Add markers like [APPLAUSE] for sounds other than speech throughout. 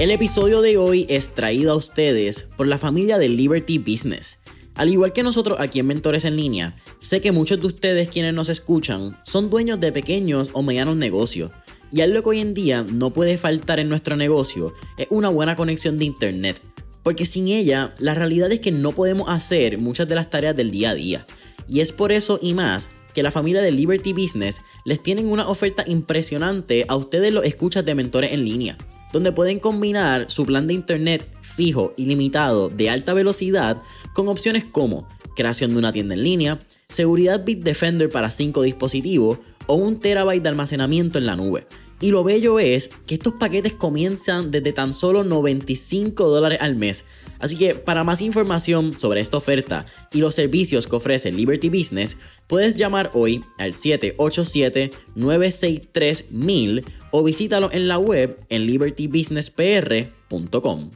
El episodio de hoy es traído a ustedes por la familia de Liberty Business. Al igual que nosotros aquí en Mentores en Línea, sé que muchos de ustedes quienes nos escuchan son dueños de pequeños o medianos negocios. Y algo que hoy en día no puede faltar en nuestro negocio es una buena conexión de internet. Porque sin ella, la realidad es que no podemos hacer muchas de las tareas del día a día. Y es por eso y más que la familia de Liberty Business les tienen una oferta impresionante a ustedes los escuchas de mentores en línea donde pueden combinar su plan de internet fijo, ilimitado, de alta velocidad, con opciones como creación de una tienda en línea, seguridad Bitdefender para 5 dispositivos o un terabyte de almacenamiento en la nube. Y lo bello es que estos paquetes comienzan desde tan solo 95 dólares al mes. Así que para más información sobre esta oferta y los servicios que ofrece Liberty Business, puedes llamar hoy al 787-963-1000 o visítalo en la web en libertybusinesspr.com.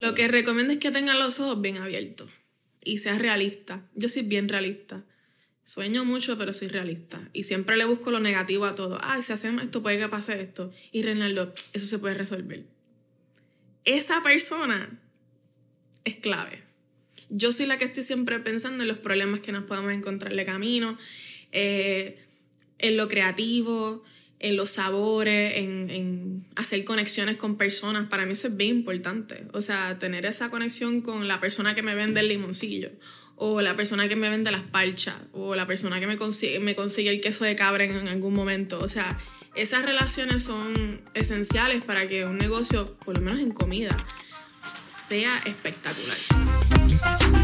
Lo que recomiendo es que tengan los ojos bien abiertos y seas realista. Yo soy bien realista. Sueño mucho, pero soy realista. Y siempre le busco lo negativo a todo. Ay, si hacemos esto, puede que pase esto. Y Reinaldo, eso se puede resolver. Esa persona es clave. Yo soy la que estoy siempre pensando en los problemas que nos podemos encontrarle camino, eh, en lo creativo, en los sabores, en, hacer conexiones con personas. Para mí eso es bien importante. O sea, tener esa conexión con la persona que me vende el limoncillo, o la persona que me vende las parchas, o la persona que me consigue, me consigue el queso de cabra en, algún momento. O sea, esas relaciones son esenciales para que un negocio, por lo menos en comida, sea espectacular.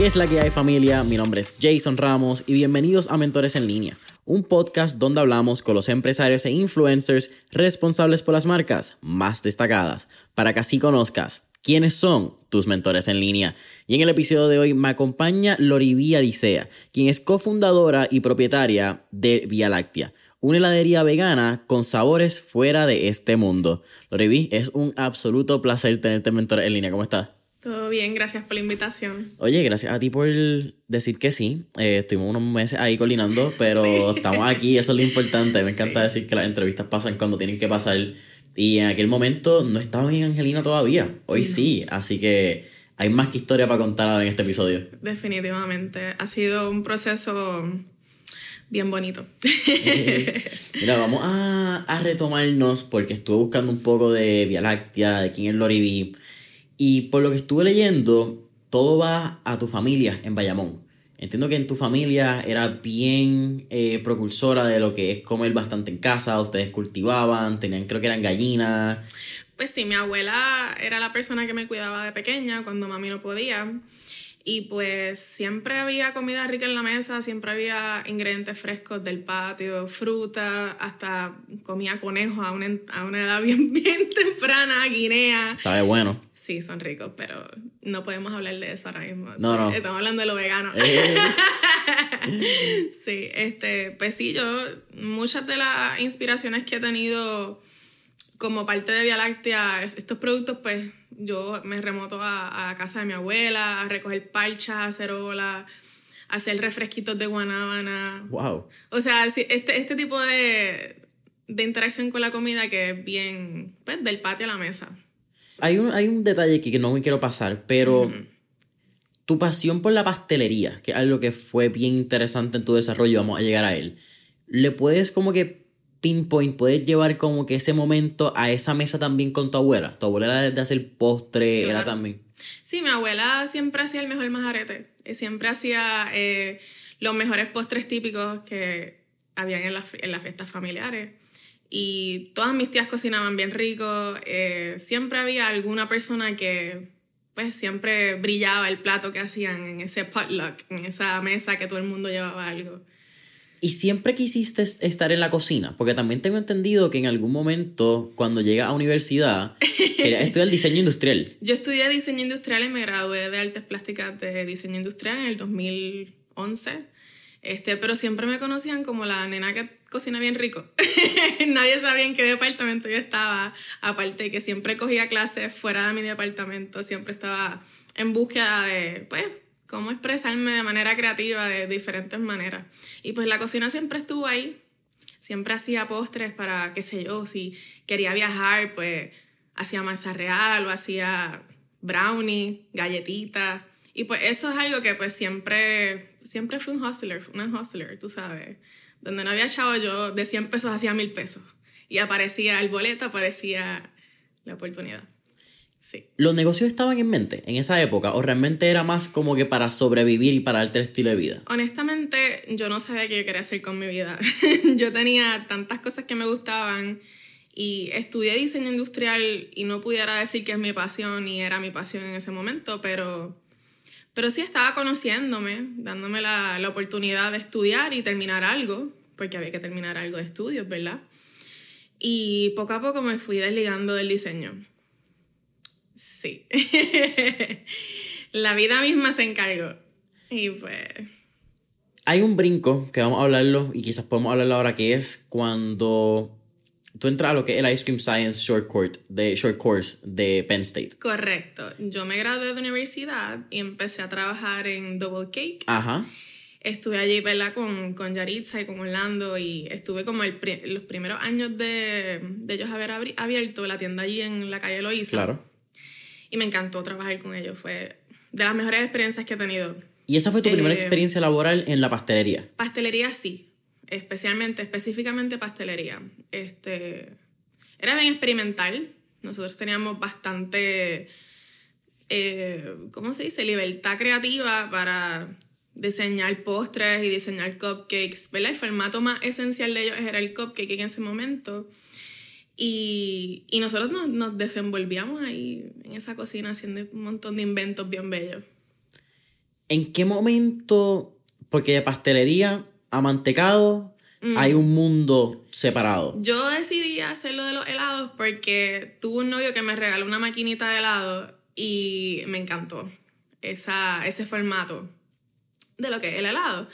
¿Qué es la que hay familia? Mi nombre es Jason Ramos y bienvenidos a Mentores en Línea, un podcast donde hablamos con los empresarios e influencers responsables por las marcas más destacadas, para que así conozcas quiénes son tus mentores en línea. Y en el episodio de hoy me acompaña Lorivía Licea, quien es cofundadora y propietaria de Vía Láctea una heladería vegana con sabores fuera de este mundo. Loriví, es un absoluto placer tenerte mentor en línea. ¿Cómo estás? Todo bien, gracias por la invitación. Oye, gracias a ti por decir que sí. Eh, estuvimos unos meses ahí colinando, [LAUGHS] pero estamos aquí, eso es lo importante. Me encanta decir que las entrevistas pasan cuando tienen que pasar. Y en aquel momento no estaba en Angelina todavía. Hoy sí, así que hay más que historia para contar ahora en este episodio. Definitivamente. Ha sido un proceso bien bonito. [LAUGHS] Mira, vamos a, a, retomarnos porque estuve buscando un poco de Vía Láctea, de quién es Lori y por lo que estuve leyendo, todo va a tu familia en Bayamón. Entiendo que en tu familia era bien eh, propulsora de lo que es comer bastante en casa, ustedes cultivaban, tenían, creo que eran gallinas. Pues sí, mi abuela era la persona que me cuidaba de pequeña cuando mami no podía. Y pues siempre había comida rica en la mesa, siempre había ingredientes frescos del patio, fruta, hasta comía conejo a una, a una edad [LAUGHS] bien, bien temprana, guinea. Sabe bueno. Sí, son ricos, pero no podemos hablar de eso ahora mismo. No, no. Estamos hablando de lo vegano. Eh. [LAUGHS] sí, este, pues sí, yo, muchas de las inspiraciones que he tenido como parte de Vía Láctea, estos productos, pues yo me remoto a, a casa de mi abuela, a recoger parchas, a hacer olas, a hacer refresquitos de guanábana. ¡Wow! O sea, este, este tipo de, de interacción con la comida que es bien, pues, del patio a la mesa. Hay un, hay un detalle aquí que no me quiero pasar, pero tu pasión por la pastelería, que es algo que fue bien interesante en tu desarrollo, vamos a llegar a él. ¿Le puedes como que pinpoint, puedes llevar como que ese momento a esa mesa también con tu abuela. Tu abuela era de hacer postre, era también. Sí, mi abuela siempre hacía el mejor majarete. Eh, siempre hacía eh, los mejores postres típicos que habían en, en las fiestas familiares. Y todas mis tías cocinaban bien rico. Eh, siempre había alguna persona que pues siempre brillaba el plato que hacían en ese potluck, en esa mesa que todo el mundo llevaba algo. ¿Y siempre quisiste estar en la cocina? Porque también tengo entendido que en algún momento, cuando llegas a universidad, [LAUGHS] querías estudiar diseño industrial. Yo estudié diseño industrial y me gradué de artes plásticas de diseño industrial en el 2011. Este, pero siempre me conocían como la nena que, cocina bien rico. [LAUGHS] Nadie sabía en qué departamento yo estaba, aparte de que siempre cogía clases fuera de mi departamento, siempre estaba en búsqueda de, pues, cómo expresarme de manera creativa, de diferentes maneras. Y pues la cocina siempre estuvo ahí, siempre hacía postres para, qué sé yo, si quería viajar, pues hacía masa real o hacía brownie, galletitas. Y pues eso es algo que pues siempre, siempre fui un hustler, una hustler, tú sabes. Donde no había chavo yo de 100 pesos hacía mil pesos. Y aparecía el boleto, aparecía la oportunidad. Sí. ¿Los negocios estaban en mente en esa época o realmente era más como que para sobrevivir y para darte el estilo de vida? Honestamente, yo no sabía qué yo quería hacer con mi vida. [LAUGHS] yo tenía tantas cosas que me gustaban y estudié diseño industrial y no pudiera decir que es mi pasión y era mi pasión en ese momento, pero, pero sí estaba conociéndome, dándome la, la oportunidad de estudiar y terminar algo, porque había que terminar algo de estudios, ¿verdad? Y poco a poco me fui desligando del diseño. Sí. [LAUGHS] la vida misma se encargó. Y pues... Hay un brinco que vamos a hablarlo y quizás podemos hablarlo ahora, que es cuando tú entras a lo que es el Ice Cream Science Short, Court de, short Course de Penn State. Correcto. Yo me gradué de universidad y empecé a trabajar en Double Cake. Ajá. Estuve allí, ¿verdad? Con, con Yaritza y con Orlando y estuve como el los primeros años de, de ellos haber abierto la tienda allí en la calle Loíza. Claro. Y me encantó trabajar con ellos. Fue de las mejores experiencias que he tenido. ¿Y esa fue tu primera Eh, experiencia laboral en la pastelería? Pastelería sí, especialmente, específicamente pastelería. Este, era bien experimental. Nosotros teníamos bastante, eh, ¿cómo se dice? Libertad creativa para diseñar postres y diseñar cupcakes, ¿verdad? El formato más esencial de ellos era el cupcake en ese momento. Y, y nosotros nos, nos desenvolvíamos ahí en esa cocina haciendo un montón de inventos bien bellos. ¿En qué momento, porque de pastelería a mantecado Mm. hay un mundo separado? Yo decidí hacer lo de los helados porque tuve un novio que me regaló una maquinita de helado y me encantó esa, ese formato de lo que es el helado.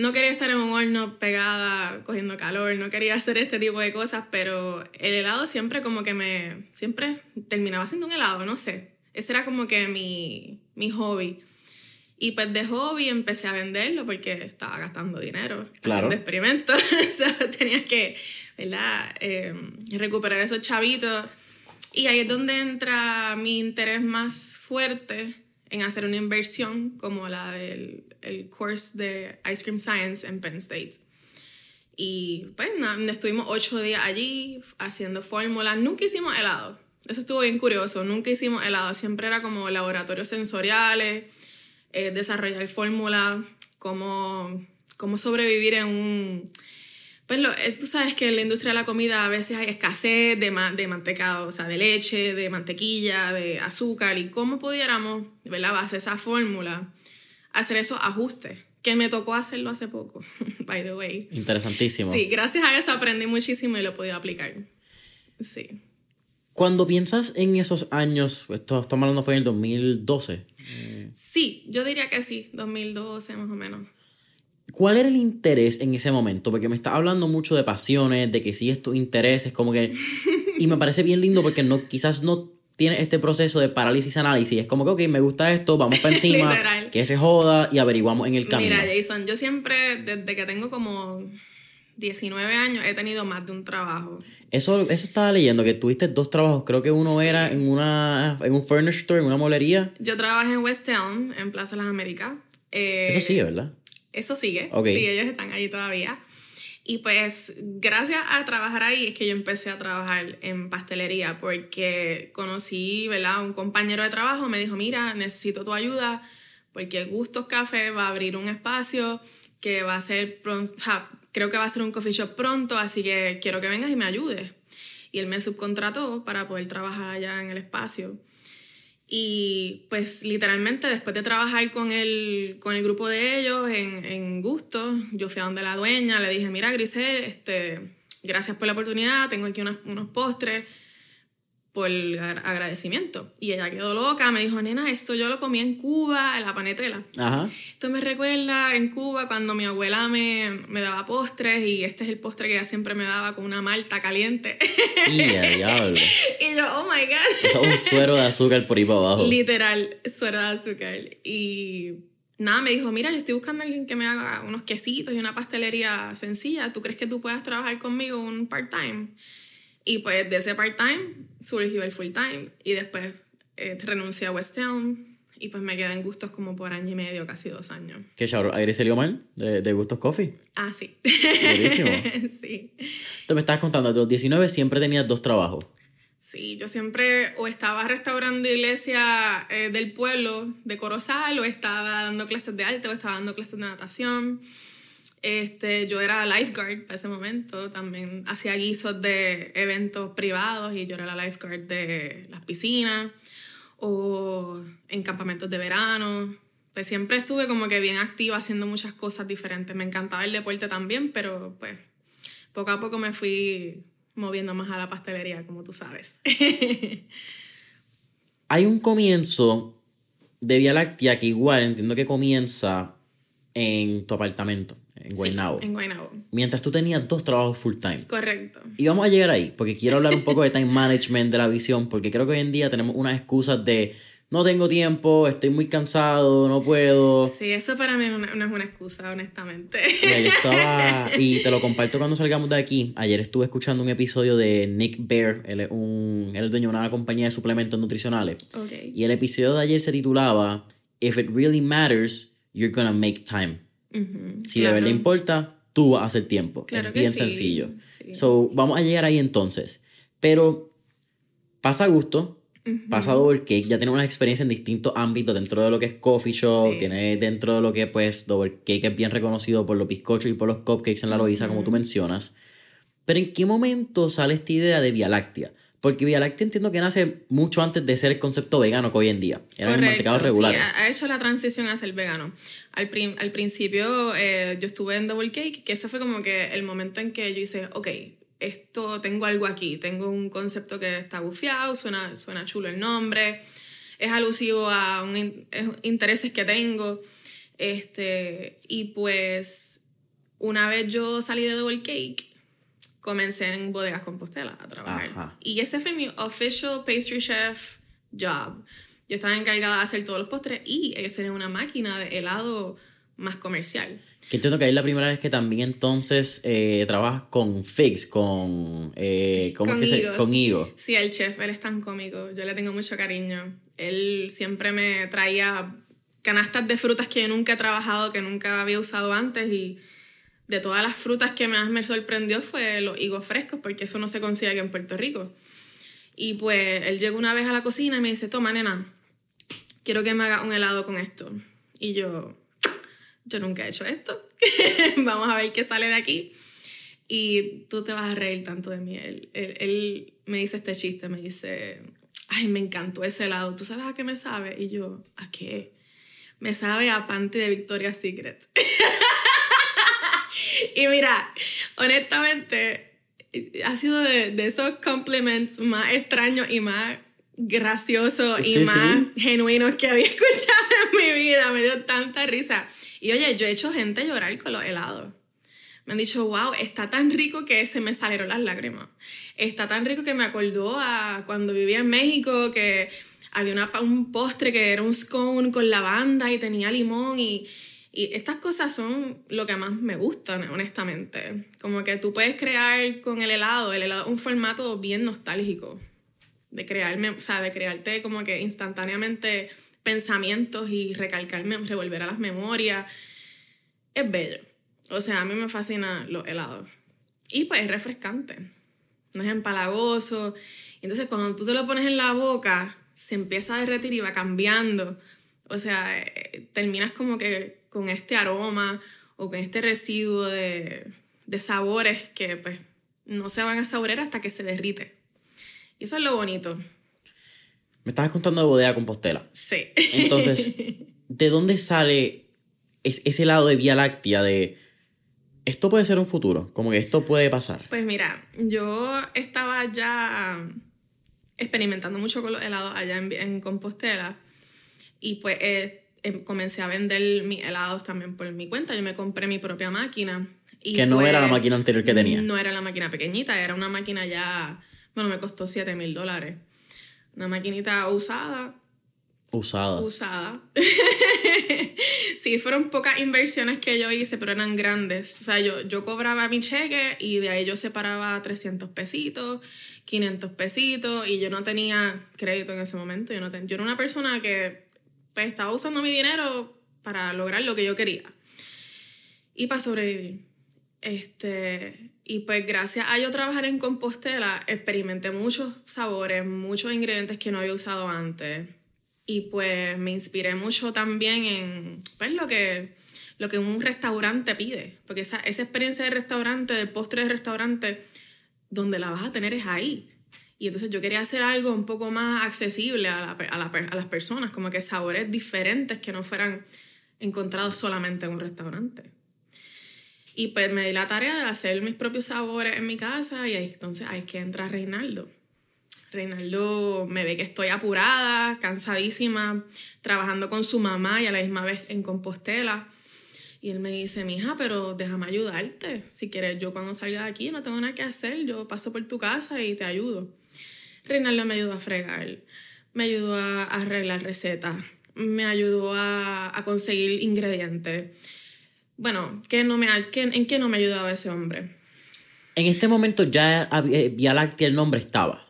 No quería estar en un horno pegada, cogiendo calor, no quería hacer este tipo de cosas, pero el helado siempre como que me... Siempre terminaba siendo un helado, no sé. Ese era como que mi, mi hobby. Y pues de hobby empecé a venderlo porque estaba gastando dinero Claro. haciendo experimentos. [LAUGHS] o sea, tenía que, ¿verdad? Eh, recuperar esos chavitos. Y ahí es donde entra mi interés más fuerte en hacer una inversión como la del el course de Ice Cream Science en Penn State. Y pues nada, estuvimos ocho días allí haciendo fórmulas. Nunca hicimos helado. Eso estuvo bien curioso. Nunca hicimos helado. Siempre era como laboratorios sensoriales, eh, desarrollar fórmulas, cómo, cómo sobrevivir en un... Pues lo, eh, tú sabes que en la industria de la comida a veces hay escasez de, ma- de mantecado, o sea, de leche, de mantequilla, de azúcar, y cómo pudiéramos, ¿verdad? Base esa fórmula, hacer esos ajustes, que me tocó hacerlo hace poco, [LAUGHS] by the way. Interesantísimo. Sí, gracias a eso aprendí muchísimo y lo he podido aplicar. Sí. Cuando piensas en esos años, esto estamos hablando fue en el 2012, Sí, yo diría que sí, 2012 más o menos. ¿Cuál era el interés en ese momento? Porque me estás hablando mucho de pasiones, de que sigues tus intereses, como que... Y me parece bien lindo porque no, quizás no tienes este proceso de parálisis análisis. Es como que, ok, me gusta esto, vamos [LAUGHS] para encima, que se joda y averiguamos en el camino. Mira, Jason, yo siempre, desde que tengo como 19 años, he tenido más de un trabajo. Eso, eso estaba leyendo, que tuviste dos trabajos. Creo que uno era en, una, en un furniture store, en una molería. Yo trabajé en West Elm, en Plaza Las Américas. Eh, Eso sigue, ¿verdad? Eso sigue. Ok. Sí, ellos están ahí todavía. Y pues gracias a trabajar ahí es que yo empecé a trabajar en pastelería porque conocí, ¿verdad? Un compañero de trabajo me dijo, mira, necesito tu ayuda porque Gustos Café va a abrir un espacio que va a ser pronto, o sea, creo que va a ser un coffee shop pronto, así que quiero que vengas y me ayudes. Y él me subcontrató para poder trabajar allá en el espacio. Y pues literalmente después de trabajar con el, con el grupo de ellos en, en Gusto, yo fui a donde la dueña, le dije, mira Grisel, este, gracias por la oportunidad, tengo aquí unas- unos postres, por agra- agradecimiento. Y ella quedó loca, me dijo, nena, esto yo lo comí en Cuba, en la panetela. Ajá. Esto me recuerda en Cuba cuando mi abuela me, me daba postres y este es el postre que ella siempre me daba con una malta caliente. Y a diablo. [LAUGHS] y yo, oh my God. Eso es un suero de azúcar por ahí para abajo. Literal, suero de azúcar. Y nada, me dijo, mira, yo estoy buscando a alguien que me haga unos quesitos y una pastelería sencilla. ¿Tú crees que tú puedas trabajar conmigo un part-time? Y pues de ese part-time surgió el full-time y después eh, renuncié a West Elm y pues me quedé en gustos como por año y medio, casi dos años. ¿Qué shout ¿A Grisel mal de, de Gustos Coffee? Ah, sí. Buenísimo. [LAUGHS] sí. Te me estabas contando, de los 19 siempre tenías dos trabajos. Sí, yo siempre o estaba restaurando iglesia eh, del pueblo de Corozal, o estaba dando clases de arte, o estaba dando clases de natación. Este, yo era lifeguard para ese momento, también hacía guisos de eventos privados y yo era la lifeguard de las piscinas o en campamentos de verano. Pues siempre estuve como que bien activa haciendo muchas cosas diferentes. Me encantaba el deporte también, pero pues poco a poco me fui moviendo más a la pastelería, como tú sabes. [LAUGHS] Hay un comienzo de Vía Láctea que igual entiendo que comienza en tu apartamento, en Guaynabo. Sí, en Guaynabo. Mientras tú tenías dos trabajos full time. Correcto. Y vamos a llegar ahí, porque quiero hablar un poco de [LAUGHS] time management de la visión, porque creo que hoy en día tenemos unas excusas de no tengo tiempo, estoy muy cansado, no puedo. Sí, eso para mí no, no es una excusa, honestamente. Mira, yo estaba, y te lo [LAUGHS] comparto cuando salgamos de aquí. Ayer estuve escuchando un episodio de Nick Bear, él es, un, él es el dueño de una compañía de suplementos nutricionales. ok. Y el episodio de ayer se titulaba If it really matters, you're gonna make time. Si claro. de verdad importa, tú vas a hacer tiempo. Claro es bien sí, sencillo. sí. So, vamos a llegar ahí entonces. Pero pasa gusto, pasa double cake, ya tiene una experiencia en distintos ámbitos dentro de lo que es coffee shop, Sí. tiene dentro de lo que pues double cake es bien reconocido por los bizcochos y por los cupcakes en la Loiza, como tú mencionas. Pero ¿en qué momento sale esta idea de Vía Láctea? Porque Vía Láctea entiendo que nace mucho antes de ser el concepto vegano que hoy en día. Eran el mantecado Correcto, regular. Sí, ha hecho la transición a ser vegano. Al, al principio eh, yo estuve en Double Cake, que ese fue como que el momento en que yo hice, ok, esto, tengo algo aquí, tengo un concepto que está bufiado, suena, suena chulo el nombre, es alusivo a un es- intereses que tengo. Este, y pues una vez yo salí de Double Cake, comencé en Bodegas Compostela a trabajar. Ajá. Y ese fue mi official pastry chef job. Yo estaba encargada de hacer todos los postres y ellos tenían una máquina de helado más comercial. Que entiendo que ahí es la primera vez que también entonces eh, trabajas con Figs, con... Eh, ¿Cómo Con es que se. Con Higo. Sí, el chef, él es tan cómico. Yo le tengo mucho cariño. Él siempre me traía canastas de frutas que yo nunca he trabajado, que nunca había usado antes y de todas las frutas que más me sorprendió fue los higos frescos, porque eso no se consigue aquí en Puerto Rico. Y pues él llegó una vez a la cocina y me dice, toma nena, quiero que me haga un helado con esto. Y yo, yo nunca he hecho esto. [LAUGHS] Vamos a ver qué sale de aquí. Y tú te vas a reír tanto de mí. Él, él- me dice este chiste, me dice, ay, me encantó ese helado. ¿Tú sabes a qué me sabe? Y yo, ¿a qué? Me sabe a panty de Victoria's Secret. [LAUGHS] y mira, honestamente, ha sido de, de esos compliments más extraños y más graciosos y Sí, más sí. genuinos que había [LAUGHS] escuchado en mi vida. Me dio tanta risa. Y oye, yo he hecho gente llorar con los helados. Me han dicho, wow, está tan rico que se me salieron las lágrimas. Está tan rico que me acordó a cuando vivía en México, que había una, un postre que era un scone con lavanda y tenía limón y, y estas cosas son lo que más me gustan, honestamente. Como que tú puedes crear con el helado, el helado un formato bien nostálgico, de crearme, o sea, de crearte como que instantáneamente pensamientos y recalcarme, revolver a las memorias. Es bello. O sea, a mí me fascinan los helados. Y pues es refrescante. No es empalagoso. Entonces cuando tú se lo pones en la boca, se empieza a derretir y va cambiando. O sea, eh, terminas como que con este aroma o con este residuo de, de sabores que pues no se van a saborear hasta que se derrite. Y eso es lo bonito. Me estabas contando de bodega Compostela. Sí. Entonces, [LAUGHS] ¿de dónde sale es- ese lado de Vía Láctea de esto puede ser un futuro? Como que esto puede pasar. Pues mira, yo estaba ya experimentando mucho con los helados allá en, en Compostela. Y pues eh, comencé a vender mis helados también por mi cuenta. Yo me compré mi propia máquina. Y Que no pues, era la máquina anterior que tenía. No era la máquina pequeñita, era una máquina ya, bueno, me costó 7 mil dólares. Una maquinita usada, Usada. usada. [LAUGHS] sí, fueron pocas inversiones que yo hice, pero eran grandes. O sea, yo, yo cobraba mi cheque y de ahí yo separaba 300 pesitos, 500 pesitos y yo no tenía crédito en ese momento. Yo, no ten- yo era una persona que pues, estaba usando mi dinero para lograr lo que yo quería y para sobrevivir. Este, y pues gracias a yo trabajar en Compostela, experimenté muchos sabores, muchos ingredientes que no había usado antes. Y pues me inspiré mucho también en pues, lo, que, lo que un restaurante pide. Porque esa, esa experiencia de restaurante, del postre de restaurante, donde la vas a tener es ahí. Y entonces yo quería hacer algo un poco más accesible a, la a, la a las personas, como que sabores diferentes que no fueran encontrados solamente en un restaurante. Y pues me di la tarea de hacer mis propios sabores en mi casa y ahí entonces ahí que entra Reinaldo. Reinaldo me ve que estoy apurada, cansadísima, trabajando con su mamá y a la misma vez en Compostela. Y él me dice, mija, pero déjame ayudarte. Si quieres, yo cuando salga de aquí no tengo nada que hacer, yo paso por tu casa y te ayudo. Reinaldo me ayudó a fregar, me ayudó a arreglar recetas, me ayudó a, a conseguir ingredientes. Bueno, ¿qué no me, qué- ¿en qué no me ayudaba ese hombre? En este momento ya había- eh, Vía Láctea el nombre estaba.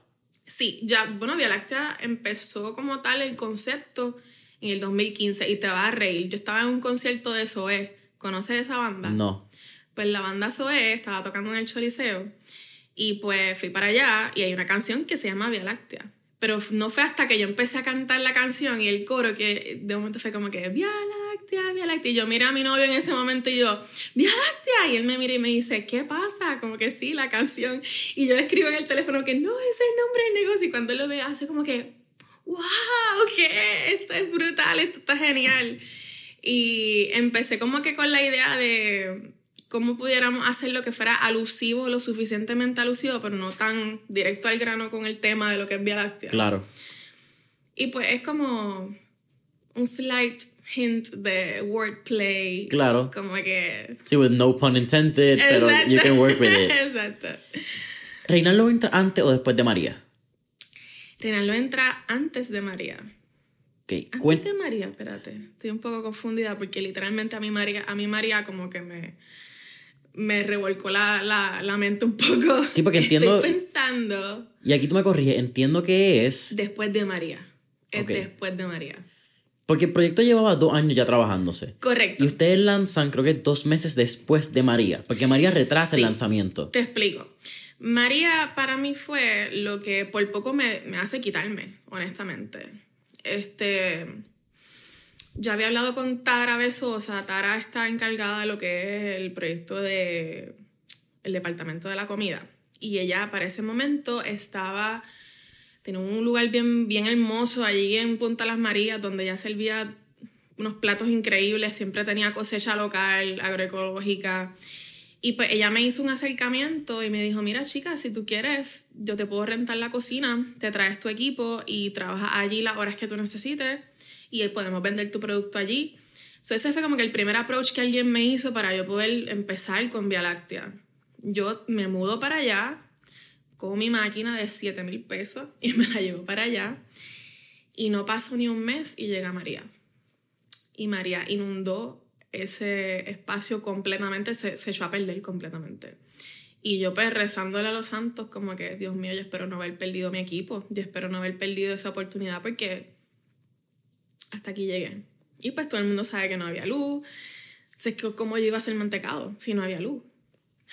Sí, ya, bueno, Vía Láctea empezó como tal el concepto en el 2015 y te vas a reír. Yo estaba en un concierto de Zoé. ¿Conoces esa banda? No. Pues la banda Zoé estaba tocando en el Choliseo y pues fui para allá y hay una canción que se llama Vía Láctea. Pero no fue hasta que yo empecé a cantar la canción y el coro que de momento fue como que Vía Láctea, Vía Láctea. Y yo miré a mi novio en ese momento y yo, Vía Láctea. Y él me mira y me dice, ¿qué pasa? Como que sí, la canción. Y yo le escribo en el teléfono que no, ese es el nombre del negocio. Y cuando él lo ve, hace como que, wow, ¿qué? Esto es brutal, esto está genial. Y empecé como que con la idea de cómo pudiéramos hacer lo que fuera alusivo, lo suficientemente alusivo, pero no tan directo al grano con el tema de lo que es Vía Láctea. Claro. Y pues es como un slight hint de wordplay. Claro. Como que... Sí, with no pun intended, pero you can work with it. [LAUGHS] Exacto. ¿Reinaldo entra antes o después de María? Reinaldo entra antes de María. Ok, Antes de María, espérate. Estoy un poco confundida porque literalmente a mí María, a mí María como que me, me revolcó la, la, la mente un poco. Sí, porque [LAUGHS] entiendo- Estoy pensando Y aquí tú me corriges, entiendo que es... después de María. Es después de María. Porque el proyecto llevaba dos años ya trabajándose. Correcto. Y ustedes lanzan, creo que dos meses después de María. Porque María retrasa el lanzamiento. Te explico. María para mí fue lo que por poco me, me hace quitarme, honestamente. Este, ya había hablado con Tara Besosa. Tara está encargada de lo que es el proyecto de departamento de la comida. Y ella para ese momento estaba, tenía un lugar bien, bien hermoso allí en Punta Las Marías, donde ella servía unos platos increíbles, siempre tenía cosecha local, agroecológica. Y pues ella me hizo un acercamiento y me dijo, mira chica, si tú quieres, yo te puedo rentar la cocina, te traes tu equipo y trabajas allí las horas que tú necesites y podemos vender tu producto allí. So, ese fue como que el primer approach que alguien me hizo para yo poder empezar con Vía Láctea. Yo me mudo para allá con mi máquina de 7 mil pesos [LAUGHS] y me la llevo para allá. Y no pasó ni un mes y llega María. Y María inundó ese espacio completamente, se, se echó a perder completamente. Y yo pues rezándole a los santos como que, Dios mío, yo espero no haber perdido mi equipo, yo espero no haber perdido esa oportunidad porque hasta aquí llegué. Y pues todo el mundo sabe que no había luz, sé que cómo yo iba a hacer mantecado si no había luz.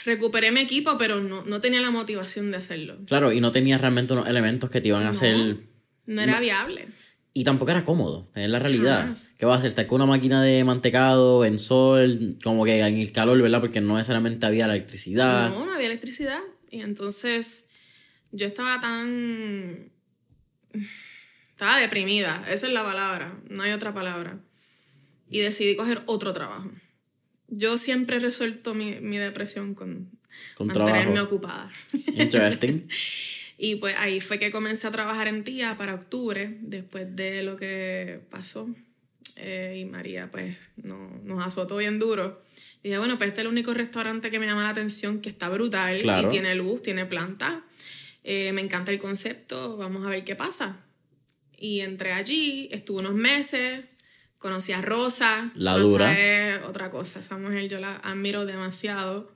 Recuperé mi equipo, pero no, no tenía la motivación de hacerlo. Claro, y no tenía realmente unos elementos que te iban a No, hacer... No era viable. Y tampoco era cómodo, es la realidad. Jamás. ¿Qué vas a hacer? Estar con una máquina de mantecado, en sol, como que en el calor, ¿verdad? Porque no necesariamente había electricidad. No, no había electricidad. Y entonces yo estaba tan... Estaba deprimida, esa es la palabra, no hay otra palabra. Y decidí coger otro trabajo. Yo siempre he resuelto mi, mi depresión con, Con mantenerme trabajo. ocupada. Interesting. [LAUGHS] Y pues ahí fue que comencé a trabajar en Tía para octubre, después de lo que pasó. Eh, y María pues no, nos azotó bien duro. Y dije, bueno, pues este es el único restaurante que me llama la atención, que está brutal Claro. y tiene luz, tiene planta. Eh, me encanta el concepto, vamos a ver qué pasa. Y entré allí, estuve unos meses, conocí a Rosa. La Rosa dura. es otra cosa, esa mujer yo la admiro demasiado.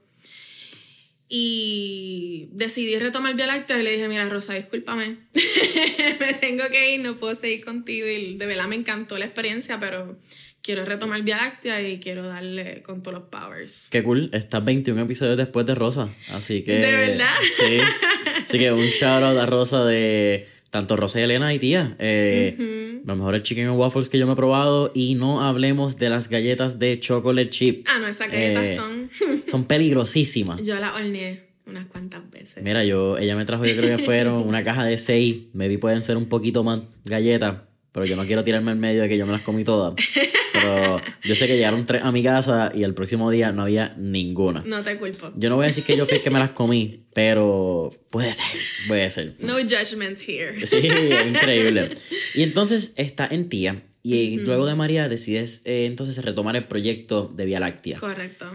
Y decidí retomar Vía Láctea y le dije, mira Rosa, discúlpame, [LAUGHS] me tengo que ir, no puedo seguir contigo. Y de verdad me encantó la experiencia, pero quiero retomar Vía Láctea y quiero darle con todos los powers. Qué cool, estás 21 episodios después de Rosa, así que... ¿De verdad? Sí, así que un shout out a Rosa de tanto Rosa y Elena y tía. Eh, Los mejores chicken and waffles que yo me he probado y no hablemos de las galletas de chocolate chip. Ah, no, esas galletas Eh, son... [LAUGHS] Son peligrosísimas. yo las horneé unas cuantas veces. Mira, yo, ella me trajo, yo creo que fueron una caja de seis. Maybe pueden ser un poquito más galletas. Pero yo no quiero tirarme al medio de que yo me las comí todas. Pero yo sé que llegaron tres a mi casa y el próximo día no había ninguna. No te culpo. Yo no voy a decir que yo fui el que me las comí, pero puede ser, puede ser. No judgment here. Sí, increíble. Y entonces está en tía. Y luego de María decides eh, entonces retomar el proyecto de Vía Láctea. Correcto.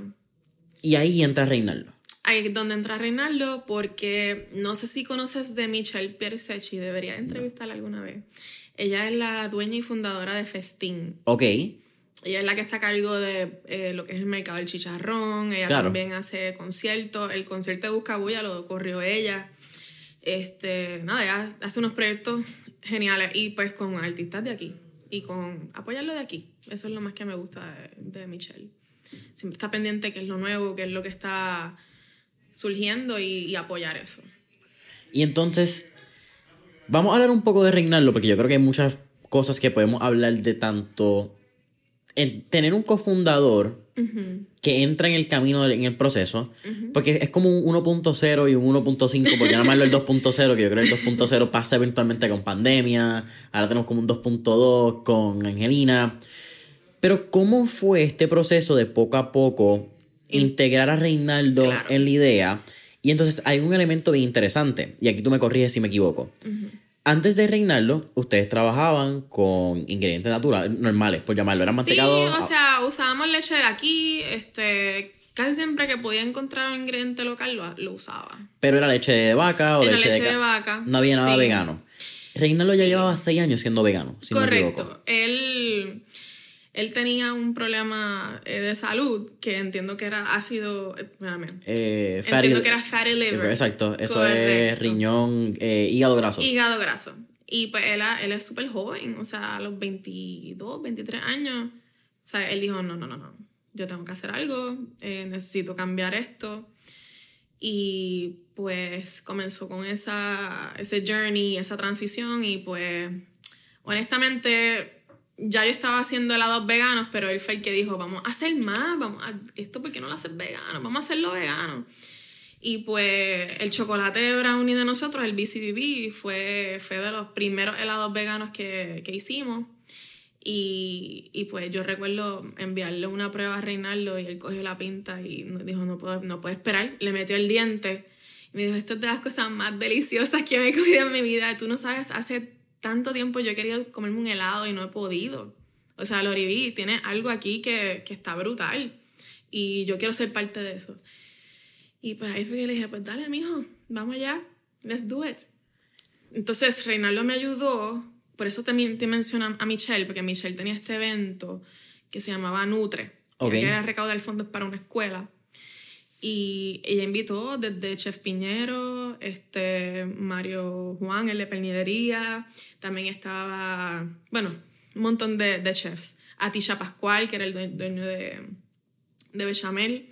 Y ahí entra Reinaldo. Ahí es donde entra Reinaldo, porque no sé si conoces de Michelle Piersecchi, debería entrevistarla alguna vez. Ella es la dueña y fundadora de Festín. Ok. Ella es la que está a cargo de eh, lo que es el mercado del chicharrón. Ella Claro. también hace conciertos. El concierto de Buscabulla lo corrió ella. Este, nada, ella hace unos proyectos geniales y pues con artistas de aquí y con apoyarlo de aquí. Eso es lo más que me gusta de, de Michelle. Siempre está pendiente qué es lo nuevo, qué es lo que está surgiendo y, y apoyar eso. Y entonces, vamos a hablar un poco de Reinaldo, porque yo creo que hay muchas cosas que podemos hablar de tanto en tener un cofundador que entra en el camino, en el proceso, porque es como un 1.0 y un 1.5, porque llamarlo el 2.0, que yo creo que el 2.0 pasa eventualmente con pandemia, ahora tenemos como un 2.2 con Angelina. Pero ¿cómo fue este proceso de poco a poco integrar a Reinaldo Claro. en la idea? Y entonces hay un elemento bien interesante, y aquí tú me corriges si me equivoco. Antes de Reinaldo, ustedes trabajaban con ingredientes naturales, normales, por llamarlo. Eran mantecado. Sí, o sea, usábamos leche de aquí, este, casi siempre que podía encontrar un ingrediente local lo, lo usaba. pero era leche de vaca o Era leche, leche de vaca, No había nada sí. vegano. Reinaldo ya llevaba seis años siendo vegano, si no me. Correcto. Él, él tenía un problema eh, de salud que entiendo que era ácido. eh, espérame. Eh, Entiendo que era fatty liver. Exacto, eso es Correcto. riñón, eh, hígado graso. Hígado graso. Y pues él, él es súper joven, o sea, a los 22, 23 años. O sea, él dijo, no, no, no, no, yo tengo que hacer algo, eh, necesito cambiar esto. Y pues comenzó con esa, ese journey, esa transición y pues honestamente ya yo estaba haciendo helados veganos, pero él fue el que dijo, vamos a hacer más, vamos a, esto porque no lo haces vegano, vamos a hacerlo vegano. Y pues el chocolate brownie de nosotros, el BCBB, fue, fue de los primeros helados veganos que, que hicimos. Y, y pues yo recuerdo enviarle una prueba a Reinaldo y él cogió la pinta y dijo, no puedo, no puedo esperar. Le metió el diente me dijo, esto es de las cosas más deliciosas que me he comido en mi vida. Tú no sabes, hace tanto tiempo yo he querido comerme un helado y no he podido. O sea, Loribi tiene algo aquí que, que está brutal y yo quiero ser parte de eso. Y pues ahí fue que le dije, pues dale, mijo, vamos allá, let's do it. Entonces Reinaldo me ayudó, por eso también te menciono a Michelle, porque Michelle tenía este evento que se llamaba Nutre, Ok. que era recaudar fondos para una escuela. Y ella invitó desde Chef Piñero, este, Mario Juan, el de Pernidería, también estaba, bueno, un montón de, de chefs. Atisha Pascual, que era el due- dueño de, de Bechamel.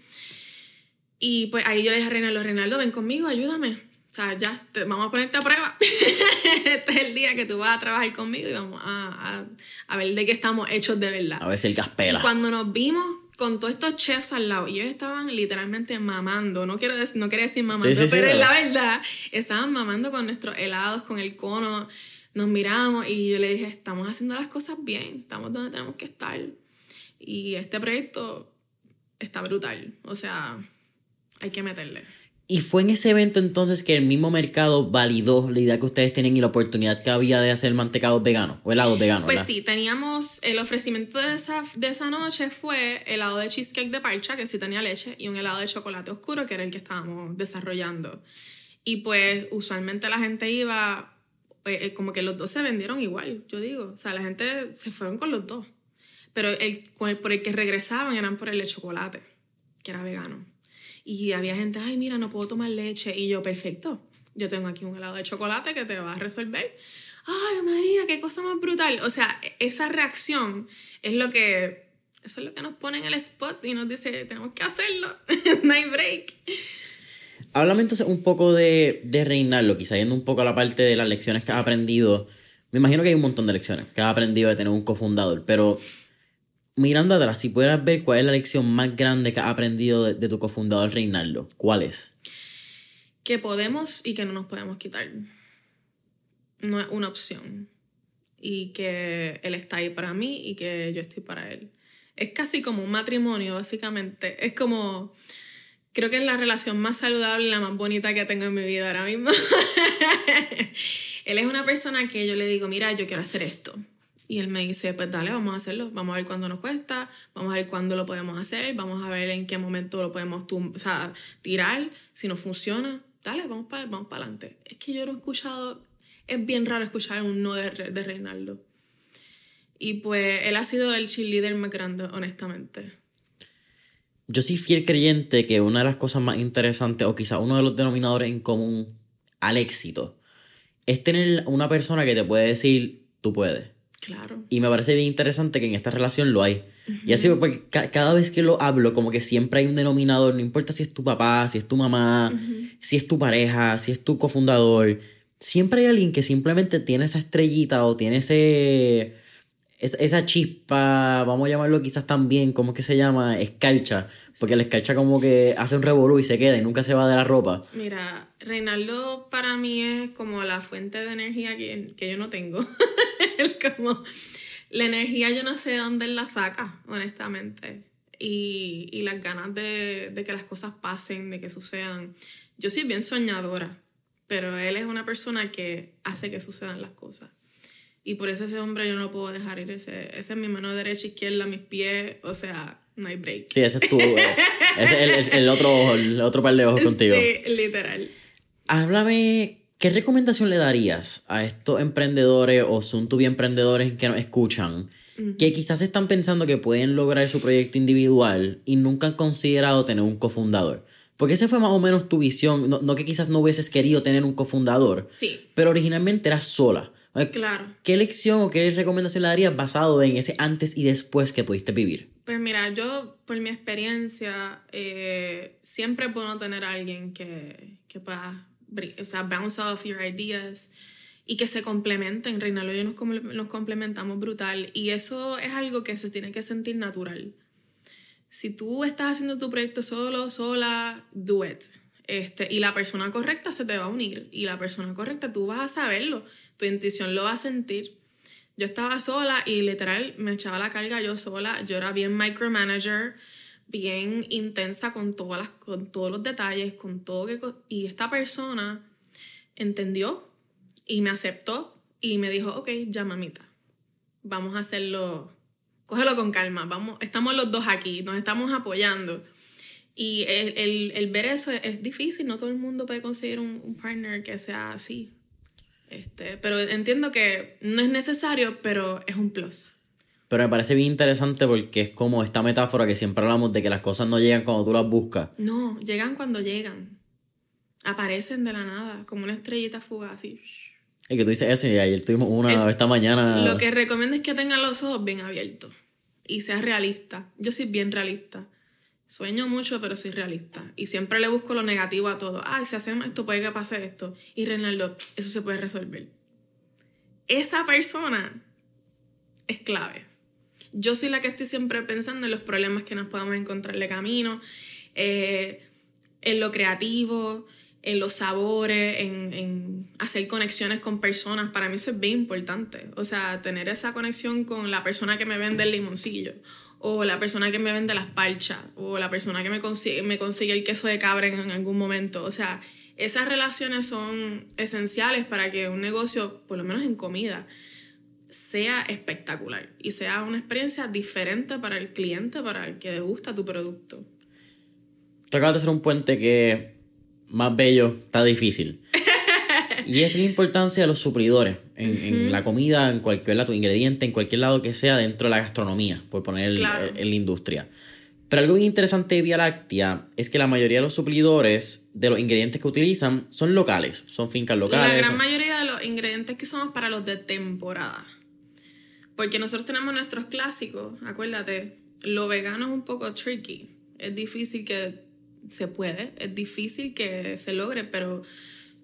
Y pues ahí yo le dije a Reinaldo, Reinaldo, ven conmigo, ayúdame. O sea, ya te- vamos a ponerte a prueba. [LAUGHS] este es el día que tú vas a trabajar conmigo y vamos a, a, a ver de qué estamos hechos de verdad. A ver si el gas Y cuando nos vimos con todos estos chefs al lado, y ellos estaban literalmente mamando, no quiero decir, no quería decir mamando, Sí, sí, sí, pero es la ¿verdad? verdad, estaban mamando con nuestros helados, con el cono, nos miramos y yo le dije, estamos haciendo las cosas bien, estamos donde tenemos que estar. Y este proyecto está brutal, o sea, hay que meterle. Y fue en ese evento entonces que el mismo mercado validó la idea que ustedes tienen y la oportunidad que había de hacer mantecados veganos o helados veganos. Pues sí, teníamos el ofrecimiento de esa, de esa noche fue helado de cheesecake de parcha, que sí tenía leche, y un helado de chocolate oscuro, que era el que estábamos desarrollando. Y pues usualmente la gente iba, eh, eh, como que los dos se vendieron igual, yo digo. O sea, la gente se fueron con los dos. Pero el, por el que regresaban eran por el de chocolate, que era vegano. Y había gente, ay, mira, no puedo tomar leche. Y yo, perfecto, yo tengo aquí un helado de chocolate que te va a resolver. Ay, María, qué cosa más brutal. O sea, esa reacción es lo que, eso es lo que nos pone en el spot y nos dice, tenemos que hacerlo, [LAUGHS] no hay break. Háblame entonces un poco de, de reinarlo, quizá yendo un poco a la parte de las lecciones que has aprendido. Me imagino que hay un montón de lecciones que has aprendido de tener un cofundador, pero mirando atrás, si pudieras ver cuál es la lección más grande que has aprendido de, tu cofundador Reinaldo, ¿cuál es? Que podemos y que no nos podemos quitar. No es una opción. Y que él está ahí para mí y que yo estoy para él. Es casi como un matrimonio, básicamente. Es como. Creo que es la relación más saludable y la más bonita que tengo en mi vida ahora mismo. [LAUGHS] él es una persona que yo le digo, mira, yo quiero hacer esto y él me dice, pues dale, vamos a hacerlo, vamos a ver cuándo nos cuesta, vamos a ver cuándo lo podemos hacer, vamos a ver en qué momento lo podemos o sea, tirar, si no funciona, dale, vamos para vamos adelante. Es que yo no he escuchado, es bien raro escuchar un no de, de Reinaldo. Y pues él ha sido el cheerleader más grande, honestamente. Yo soy fiel creyente que una de las cosas más interesantes, o quizá uno de los denominadores en común al éxito, es tener una persona que te puede decir, tú puedes Claro. Y me parece bien interesante que en esta relación lo hay. Y así, porque cada vez que lo hablo, como que siempre hay un denominador, no importa si es tu papá, si es tu mamá, si es tu pareja, si es tu cofundador, siempre hay alguien que simplemente tiene esa estrellita o tiene ese esa chispa, vamos a llamarlo quizás también, ¿cómo es que se llama? Escarcha. Porque la escarcha como que hace un revolú y se queda y nunca se va de la ropa. Mira, Reinaldo para mí es como la fuente de energía que, que yo no tengo. [LAUGHS] como la energía yo no sé de dónde él la saca, honestamente. Y, y las ganas de, de que las cosas pasen, de que sucedan. Yo soy bien soñadora, pero él es una persona que hace que sucedan las cosas. Y por eso ese hombre yo no lo puedo dejar ir. Ese, ese es mi mano derecha, izquierda, mis pies. O sea, no hay break. Sí, ese es tu. [LAUGHS] Ese es el, otro, el otro par de ojos contigo. Sí, literal. Háblame. ¿Qué recomendación le darías a estos emprendedores o son tu emprendedores que nos escuchan? Que quizás están pensando que pueden lograr su proyecto individual y nunca han considerado tener un cofundador. Porque esa fue más o menos tu visión. No, no que quizás no hubieses querido tener un cofundador. Sí. Pero originalmente eras sola. Claro. ¿Qué lección o qué recomendación le darías basado en ese antes y después que pudiste vivir? Pues mira, yo por mi experiencia eh, siempre puedo tener a alguien que, que pueda, o sea, bounce off your ideas y que se complementen. Reinaldo y yo nos, nos complementamos brutal y eso es algo que se tiene que sentir natural. Si tú estás haciendo tu proyecto solo, sola, do it. Este, y la persona correcta se te va a unir y la persona correcta tú vas a saberlo tu intuición lo va a sentir. Yo estaba sola y literal me echaba la carga yo sola. Yo era bien micromanager, bien intensa con, todas las, con todos los detalles, con todo. Y esta persona entendió y me aceptó y me dijo, ok, ya mamita, vamos a hacerlo, cógelo con calma, vamos, estamos los dos aquí, nos estamos apoyando. Y el, el, ver eso es, difícil, no todo el mundo puede conseguir un, un partner que sea así. Este, pero entiendo que no es necesario, pero es un plus. Pero me parece bien interesante porque es como esta metáfora que siempre hablamos de que las cosas no llegan cuando tú las buscas. No, llegan cuando llegan. Aparecen de la nada, como una estrellita fugaz así. Y que tú dices eso y ayer tuvimos una esta mañana. Lo que recomiendo es que tengan los ojos bien abiertos y seas realista. Yo soy bien realista. Sueño mucho, pero soy realista. Y siempre le busco lo negativo a todo. Ay, si hacemos esto, puede que pase esto. Y Reinaldo, eso se puede resolver. Esa persona es clave. Yo soy la que estoy siempre pensando en los problemas que nos podamos encontrar de camino, eh, en lo creativo, en los sabores, en, en, hacer conexiones con personas. Para mí eso es bien importante. O sea, tener esa conexión con la persona que me vende el limoncillo o la persona que me vende las parchas, o la persona que me consigue, me consigue el queso de cabra en algún momento. O sea, esas relaciones son esenciales para que un negocio, por lo menos en comida, sea espectacular y sea una experiencia diferente para el cliente, para el que le gusta tu producto. Tú acabas de hacer un puente que más bello está difícil. [LAUGHS] y es la importancia de los suplidores en, la comida, en cualquier lado, ingrediente, en cualquier lado que sea dentro de la gastronomía, por poner en la industria. Pero algo bien interesante de Vía Láctea es que la mayoría de los suplidores de los ingredientes que utilizan son locales, son fincas locales. La gran mayoría de los ingredientes que usamos para los de temporada. Porque nosotros tenemos nuestros clásicos, acuérdate, lo vegano es un poco tricky. Es difícil que se puede, es difícil que se logre, pero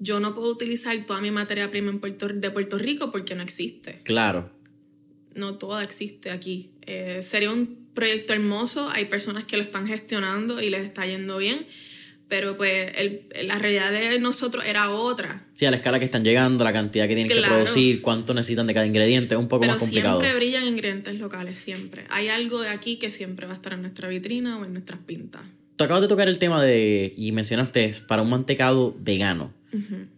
yo no puedo utilizar toda mi materia prima en Puerto, de Puerto Rico porque no existe. Claro. No toda existe aquí. Eh, sería un proyecto hermoso, hay personas que lo están gestionando y les está yendo bien, pero pues el, la realidad de nosotros era otra. Sí, a la escala que están llegando, la cantidad que tienen que producir, cuánto necesitan de cada ingrediente, es un poco más complicado. Siempre brillan ingredientes locales, siempre. Hay algo de aquí que siempre va a estar en nuestra vitrina o en nuestras pintas. Tú acabas de tocar el tema de, y mencionaste, para un mantecado vegano.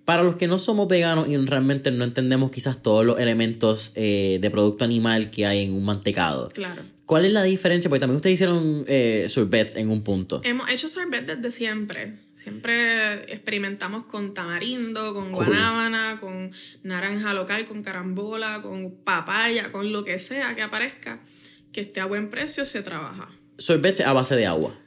Para los que no somos veganos y realmente no entendemos quizás todos los elementos eh, de producto animal que hay en un mantecado. Claro. ¿Cuál es la diferencia? Porque también ustedes hicieron eh, sorbets en un punto. Hemos hecho sorbet desde siempre. Siempre experimentamos con tamarindo, con guanábana, con naranja local, con carambola, con papaya, con lo que sea que aparezca, que esté a buen precio, se trabaja. Sorbets a base de agua.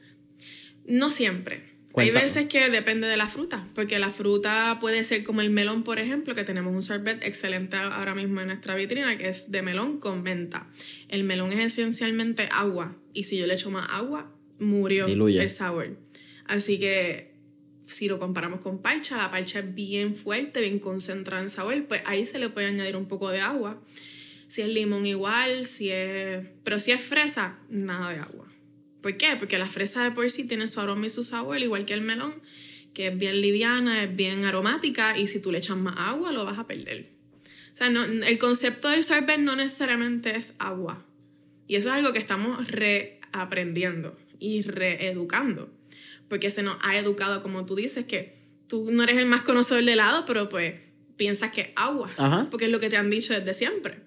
No siempre. Hay veces que depende de la fruta, porque la fruta puede ser como el melón, por ejemplo, que tenemos un sorbet excelente ahora mismo en nuestra vitrina, que es de melón con menta. El melón es esencialmente agua, y si yo le echo más agua, murió el sabor. Así que si lo comparamos con parcha, la parcha es bien fuerte, bien concentrada en sabor, pues ahí se le puede añadir un poco de agua. Si es limón igual, si es... Pero si es fresa, nada de agua. ¿Por qué? Porque la fresa de por sí tiene su aroma y su sabor, igual que el melón, que es bien liviana, es bien aromática y si tú le echas más agua lo vas a perder. O sea, el concepto del sorbet no necesariamente es agua. Y eso es algo que estamos reaprendiendo y reeducando. Porque se nos ha educado, como tú dices, que tú no eres el más conocedor de helado, pero pues piensas que es agua. Porque es lo que te han dicho desde siempre.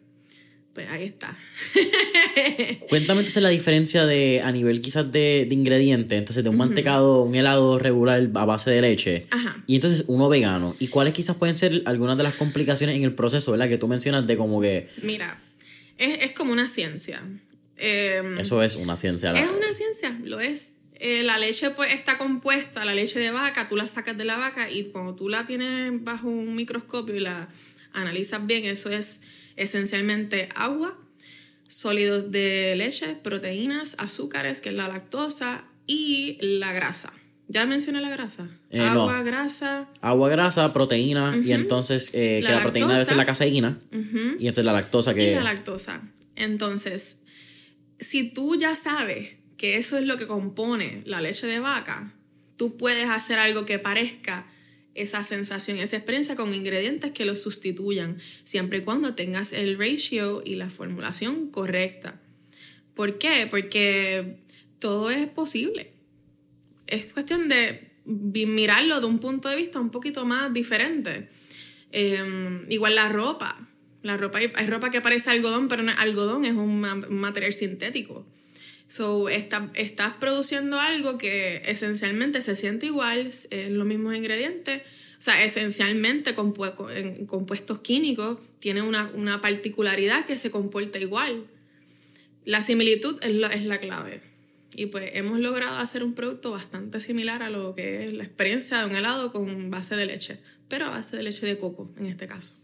Pues, ahí está. [LAUGHS] Cuéntame entonces la diferencia de a nivel quizás de, de ingredientes, entonces de un mantecado, un helado regular a base de leche y entonces uno vegano. ¿Y cuáles quizás pueden ser algunas de las complicaciones en el proceso, ¿verdad? Que tú mencionas de como que... Mira, es, es como una ciencia. Em, Eso es una ciencia. Es una ciencia, lo es. Eh, la leche pues está compuesta, la leche de vaca, tú la sacas de la vaca y cuando tú la tienes bajo un microscopio y la analizas bien, eso es esencialmente agua, sólidos de leche, proteínas, azúcares, que es la lactosa, y la grasa. ¿Ya mencioné la grasa? Eh, agua, grasa. Agua, grasa, proteína, y entonces eh, que la proteína debe ser la caseína, y entonces la lactosa que... Y la lactosa. Entonces, si tú ya sabes que eso es lo que compone la leche de vaca, tú puedes hacer algo que parezca esa sensación, esa experiencia con ingredientes que lo sustituyan, siempre y cuando tengas el ratio y la formulación correcta. ¿Por qué? Porque todo es posible. Es cuestión de mirarlo de un punto de vista un poquito más diferente. Em, igual la ropa. La ropa hay, ropa que parece algodón, pero no es algodón, es un, material sintético. So, estás produciendo algo que esencialmente se siente igual, es los mismos ingredientes, o sea, esencialmente en compuestos químicos tienen una, particularidad que se comporta igual. La similitud es la, es la clave. Y pues hemos logrado hacer un producto bastante similar a lo que es la experiencia de un helado con base de leche, pero a base de leche de coco en este caso.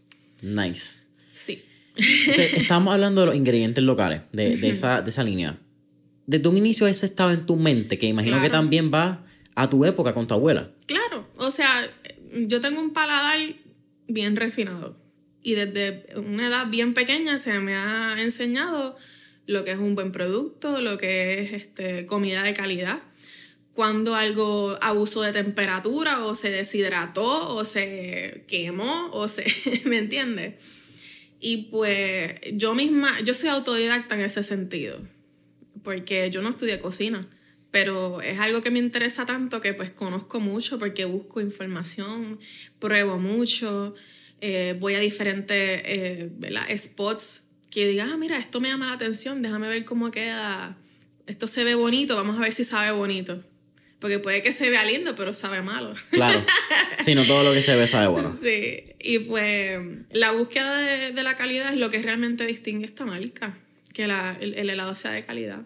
Nice. Sí. Estamos hablando de los ingredientes locales, de, de, esa, de esa línea desde un inicio eso estaba en tu mente, que imagino que también va a tu época con tu abuela. Claro, o sea, yo tengo un paladar bien refinado y desde una edad bien pequeña se me ha enseñado lo que es un buen producto, lo que es este, comida de calidad. Cuando algo abusó de temperatura o se deshidrató o se quemó o se, [LAUGHS] ¿me entiendes? Y pues yo misma, yo soy autodidacta en ese sentido porque yo no estudié cocina, pero es algo que me interesa tanto que pues conozco mucho porque busco información, pruebo mucho, eh, voy a diferentes eh, spots que diga, ah, mira, esto me llama la atención, déjame ver cómo queda, esto se ve bonito, vamos a ver si sabe bonito. Porque puede que se vea lindo, pero sabe malo. Claro. [LAUGHS] Sí, no todo lo que se ve sabe bueno. Sí. Y pues la búsqueda de, la calidad es lo que realmente distingue esta marca. Que la, el, helado sea de calidad.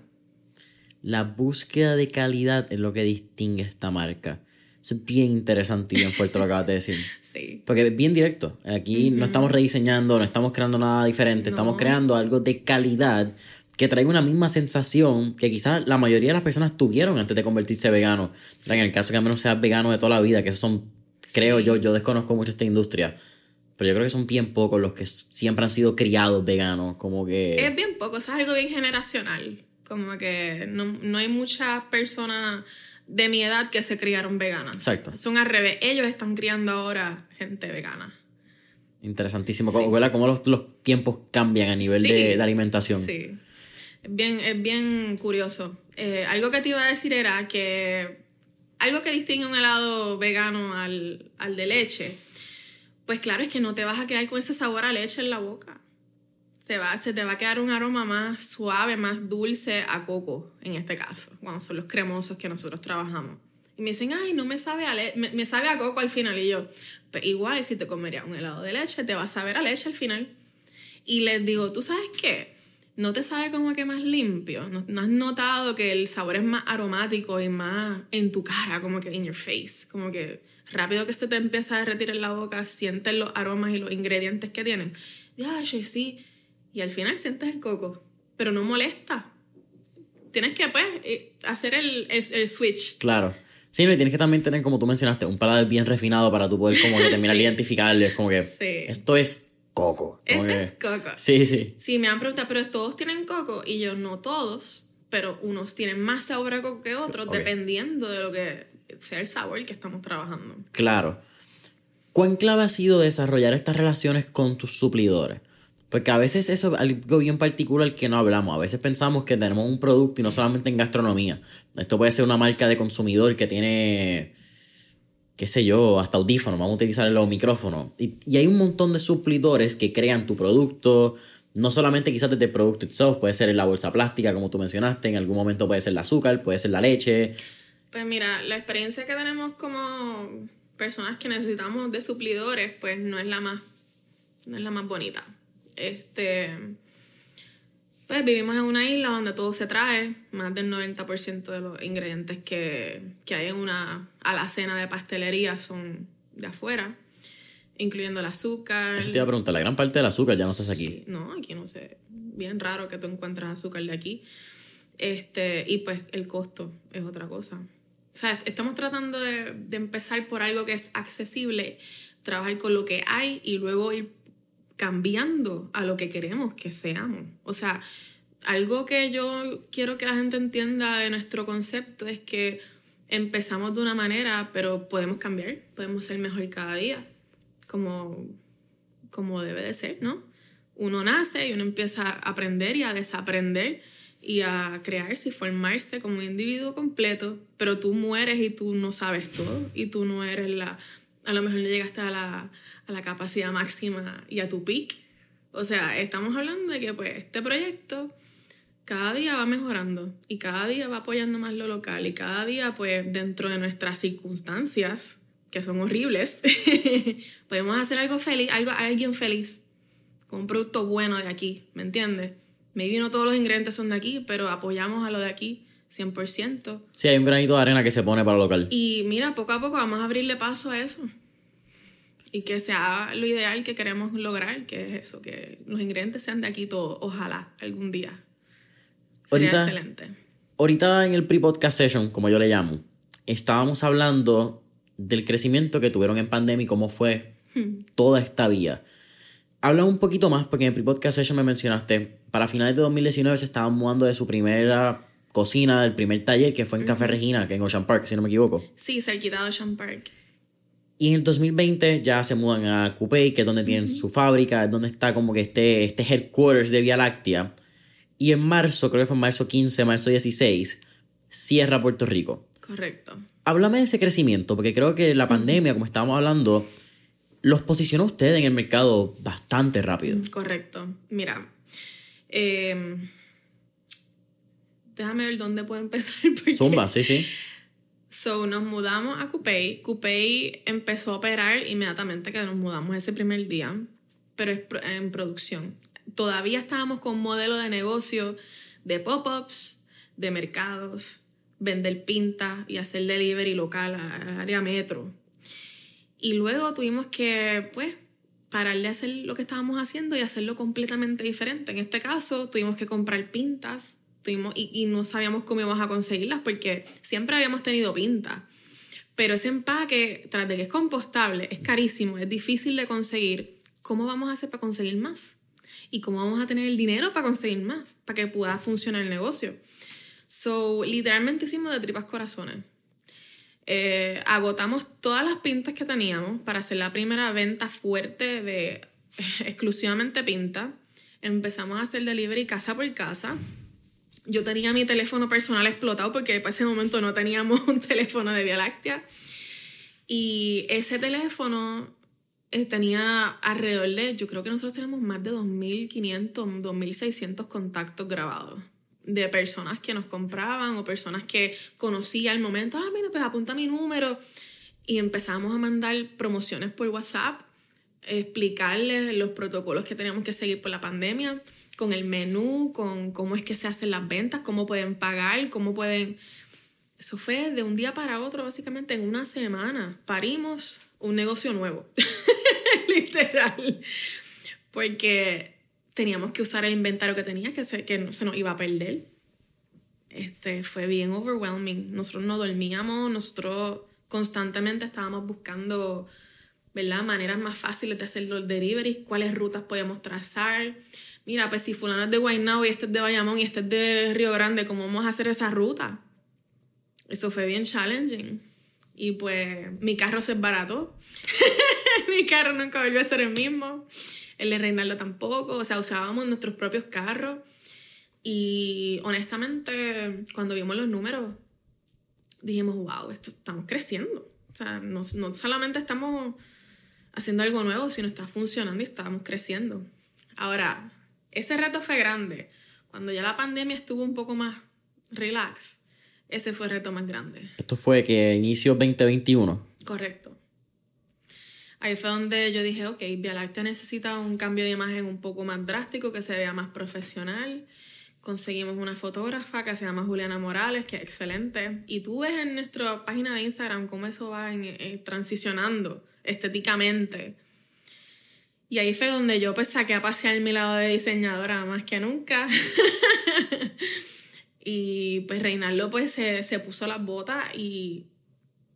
La búsqueda de calidad es lo que distingue esta marca. es bien interesante y bien fuerte lo que acabas de decir. [LAUGHS] Sí. Porque es bien directo. Aquí no estamos rediseñando, no estamos creando nada diferente, estamos creando algo de calidad que traiga una misma sensación que quizás la mayoría de las personas tuvieron antes de convertirse vegano. En el caso que a menos seas vegano de toda la vida, que esos son, creo yo, yo desconozco mucho esta industria, pero yo creo que son bien pocos los que siempre han sido criados veganos, como que... Es bien poco, es algo bien generacional, como que no, no hay muchas personas de mi edad que se criaron veganas. Exacto. Son al revés, ellos están criando ahora gente vegana. Interesantísimo, sí. cómo los, los, tiempos cambian a nivel de, de alimentación. Sí. Es bien, es bien curioso. Eh, algo que te iba a decir era que algo que distingue un helado vegano al, al de leche, pues claro, es que no te vas a quedar con ese sabor a leche en la boca. Se, va, se te va a quedar un aroma más suave, más dulce a coco, en este caso, cuando son los cremosos que nosotros trabajamos. Y me dicen, ay, no me sabe a, me, me, sabe a coco al final. Y yo, pues igual, si te comerías un helado de leche, te va a saber a leche al final. Y les digo, ¿tú sabes qué? no te sabe como que más limpio. No, has notado que el sabor es más aromático y más en tu cara, como que in your face. Como que rápido que se te empieza a derretir en la boca, sientes los aromas y los ingredientes que tienen. Ya, sí. Y al final sientes el coco, pero no molesta. Tienes que, pues, eh, hacer el, el, switch. Claro. Sí, y tienes que también tener, como tú mencionaste, un paladar bien refinado para tú poder como que [LAUGHS] terminar de identificarles, como que esto es coco. Este es coco. Sí, sí. Sí, me han preguntado, pero todos tienen coco y yo no todos, pero unos tienen más sabor a coco que otros dependiendo de lo que sea el sabor que estamos trabajando. Claro. ¿Cuán clave ha sido desarrollar estas relaciones con tus suplidores? Porque a veces eso es algo bien particular que no hablamos. A veces pensamos que tenemos un producto y no solamente en gastronomía. Esto puede ser una marca de consumidor que tiene qué sé yo, hasta audífonos, vamos a utilizar los micrófonos. Y, y, hay un montón de suplidores que crean tu producto, no solamente quizás desde el producto itself, puede ser la bolsa plástica, como tú mencionaste, en algún momento puede ser el azúcar, puede ser la leche. Pues mira, la experiencia que tenemos como personas que necesitamos de suplidores, pues no es la más, no es la más bonita. Este pues vivimos en una isla donde todo se trae, más del 90% de los ingredientes que, que hay en una alacena de pastelería son de afuera, incluyendo el azúcar. Eso te iba a preguntar, la gran parte del azúcar ya no se hace aquí. no, aquí no sé. Bien raro que tú encuentres azúcar de aquí. Este, y pues el costo es otra cosa. O sea, estamos tratando de, de empezar por algo que es accesible, trabajar con lo que hay y luego ir cambiando a lo que queremos que seamos. O sea, algo que yo quiero que la gente entienda de nuestro concepto es que empezamos de una manera, pero podemos cambiar, podemos ser mejor cada día, como, como debe de ser, ¿no? Uno nace y uno empieza a aprender y a desaprender y a crearse y formarse como un individuo completo, pero tú mueres y tú no sabes todo y tú no eres la, a lo mejor no llegaste a la, a la capacidad máxima y a tu peak. O sea, estamos hablando de que pues este proyecto cada día va mejorando y cada día va apoyando más lo local y cada día pues dentro de nuestras circunstancias que son horribles [LAUGHS] podemos hacer algo feliz, algo alguien feliz con un producto bueno de aquí, ¿me entiendes? Maybe no todos los ingredientes son de aquí, pero apoyamos a lo de aquí 100%. Sí, hay un granito de arena que se pone para lo local. Y mira, poco a poco vamos a abrirle paso a eso y que sea lo ideal que queremos lograr, que es eso, que los ingredientes sean de aquí todos, ojalá, algún día. Sería ahorita, excelente. Ahorita en el pre-podcast session, como yo le llamo, estábamos hablando del crecimiento que tuvieron en pandemia y cómo fue hmm. toda esta vía. Habla un poquito más, porque en el pre-podcast session me mencionaste, para finales de 2019 se estaban mudando de su primera cocina, del primer taller, que fue en Café Regina, que en Ocean Park, si no me equivoco. Sí, cerquita de Ocean Park. Y en el 2020 ya se mudan a Coupé, que es donde tienen su fábrica, es donde está como que este, este headquarters de Vía Láctea. y en marzo, creo que fue en marzo 15, marzo 16, cierra Puerto Rico. Correcto. Háblame de ese crecimiento, porque creo que la pandemia, como estábamos hablando, los posiciona a ustedes en el mercado bastante rápido. Correcto. Mira, eh, déjame ver dónde puedo empezar. [LAUGHS] Porque... Zumba, sí, sí. So, nos mudamos a Coupey. Coupey empezó a operar inmediatamente que nos mudamos ese primer día, pero es en producción. Todavía estábamos con un modelo de negocio de pop-ups, de mercados, vender pinta y hacer delivery local al área metro. Y luego tuvimos que, pues, parar de hacer lo que estábamos haciendo y hacerlo completamente diferente. En este caso, tuvimos que comprar pintas tuvimos, y, y no sabíamos cómo íbamos a conseguirlas porque siempre habíamos tenido pinta. Pero ese empaque, tras de que es compostable, es carísimo, es difícil de conseguir. ¿Cómo vamos a hacer para conseguir más? ¿Y cómo vamos a tener el dinero para conseguir más? Para que pueda funcionar el negocio. So, literalmente hicimos de tripas corazones. Eh, agotamos todas las pintas que teníamos para hacer la primera venta fuerte de [LAUGHS] exclusivamente pinta. Empezamos a hacer delivery casa por casa. Yo tenía mi teléfono personal explotado porque para ese momento no teníamos [LAUGHS] un teléfono de Vía Láctea. Y ese teléfono eh, tenía alrededor de, yo creo que nosotros tenemos más de 2.500, 2.600 contactos grabados de personas que nos compraban o personas que conocía al momento, ah, mira, pues apunta mi número. Y empezamos a mandar promociones por WhatsApp, explicarles los protocolos que teníamos que seguir por la pandemia, con el menú, con cómo es que se hacen las ventas, cómo pueden pagar, cómo pueden... Eso fue de un día para otro, básicamente en una semana. Parimos un negocio nuevo, [LAUGHS] literal. Porque teníamos que usar el inventario que tenía, que se, que se nos iba a perder. Este, fue bien overwhelming. Nosotros no dormíamos, nosotros constantemente estábamos buscando ¿verdad? maneras más fáciles de hacer los deliveries, cuáles rutas podíamos trazar. Mira, pues si fulano es de Guaynabo y este es de Bayamón y este es de Río Grande, ¿cómo vamos a hacer esa ruta? Eso fue bien challenging. Y pues mi carro se barato. [LAUGHS] mi carro nunca volvió a ser el mismo el de Reinaldo tampoco, o sea, usábamos nuestros propios carros. Y honestamente, cuando vimos los números, dijimos, wow, esto estamos creciendo. O sea, no, no solamente estamos haciendo algo nuevo, sino está funcionando y estamos creciendo. Ahora, ese reto fue grande. Cuando ya la pandemia estuvo un poco más relax, ese fue el reto más grande. Esto fue que inicio 2021. Correcto. Ahí fue donde yo dije, ok, Vía Láctea necesita un cambio de imagen un poco más drástico, que se vea más profesional. Conseguimos una fotógrafa que se llama Juliana Morales, que es excelente. Y tú ves en nuestra página de Instagram cómo eso va eh, transicionando estéticamente. Y ahí fue donde yo pues saqué a pasear mi lado de diseñadora más que nunca. [LAUGHS] y pues Reinaldo pues se, se puso las botas y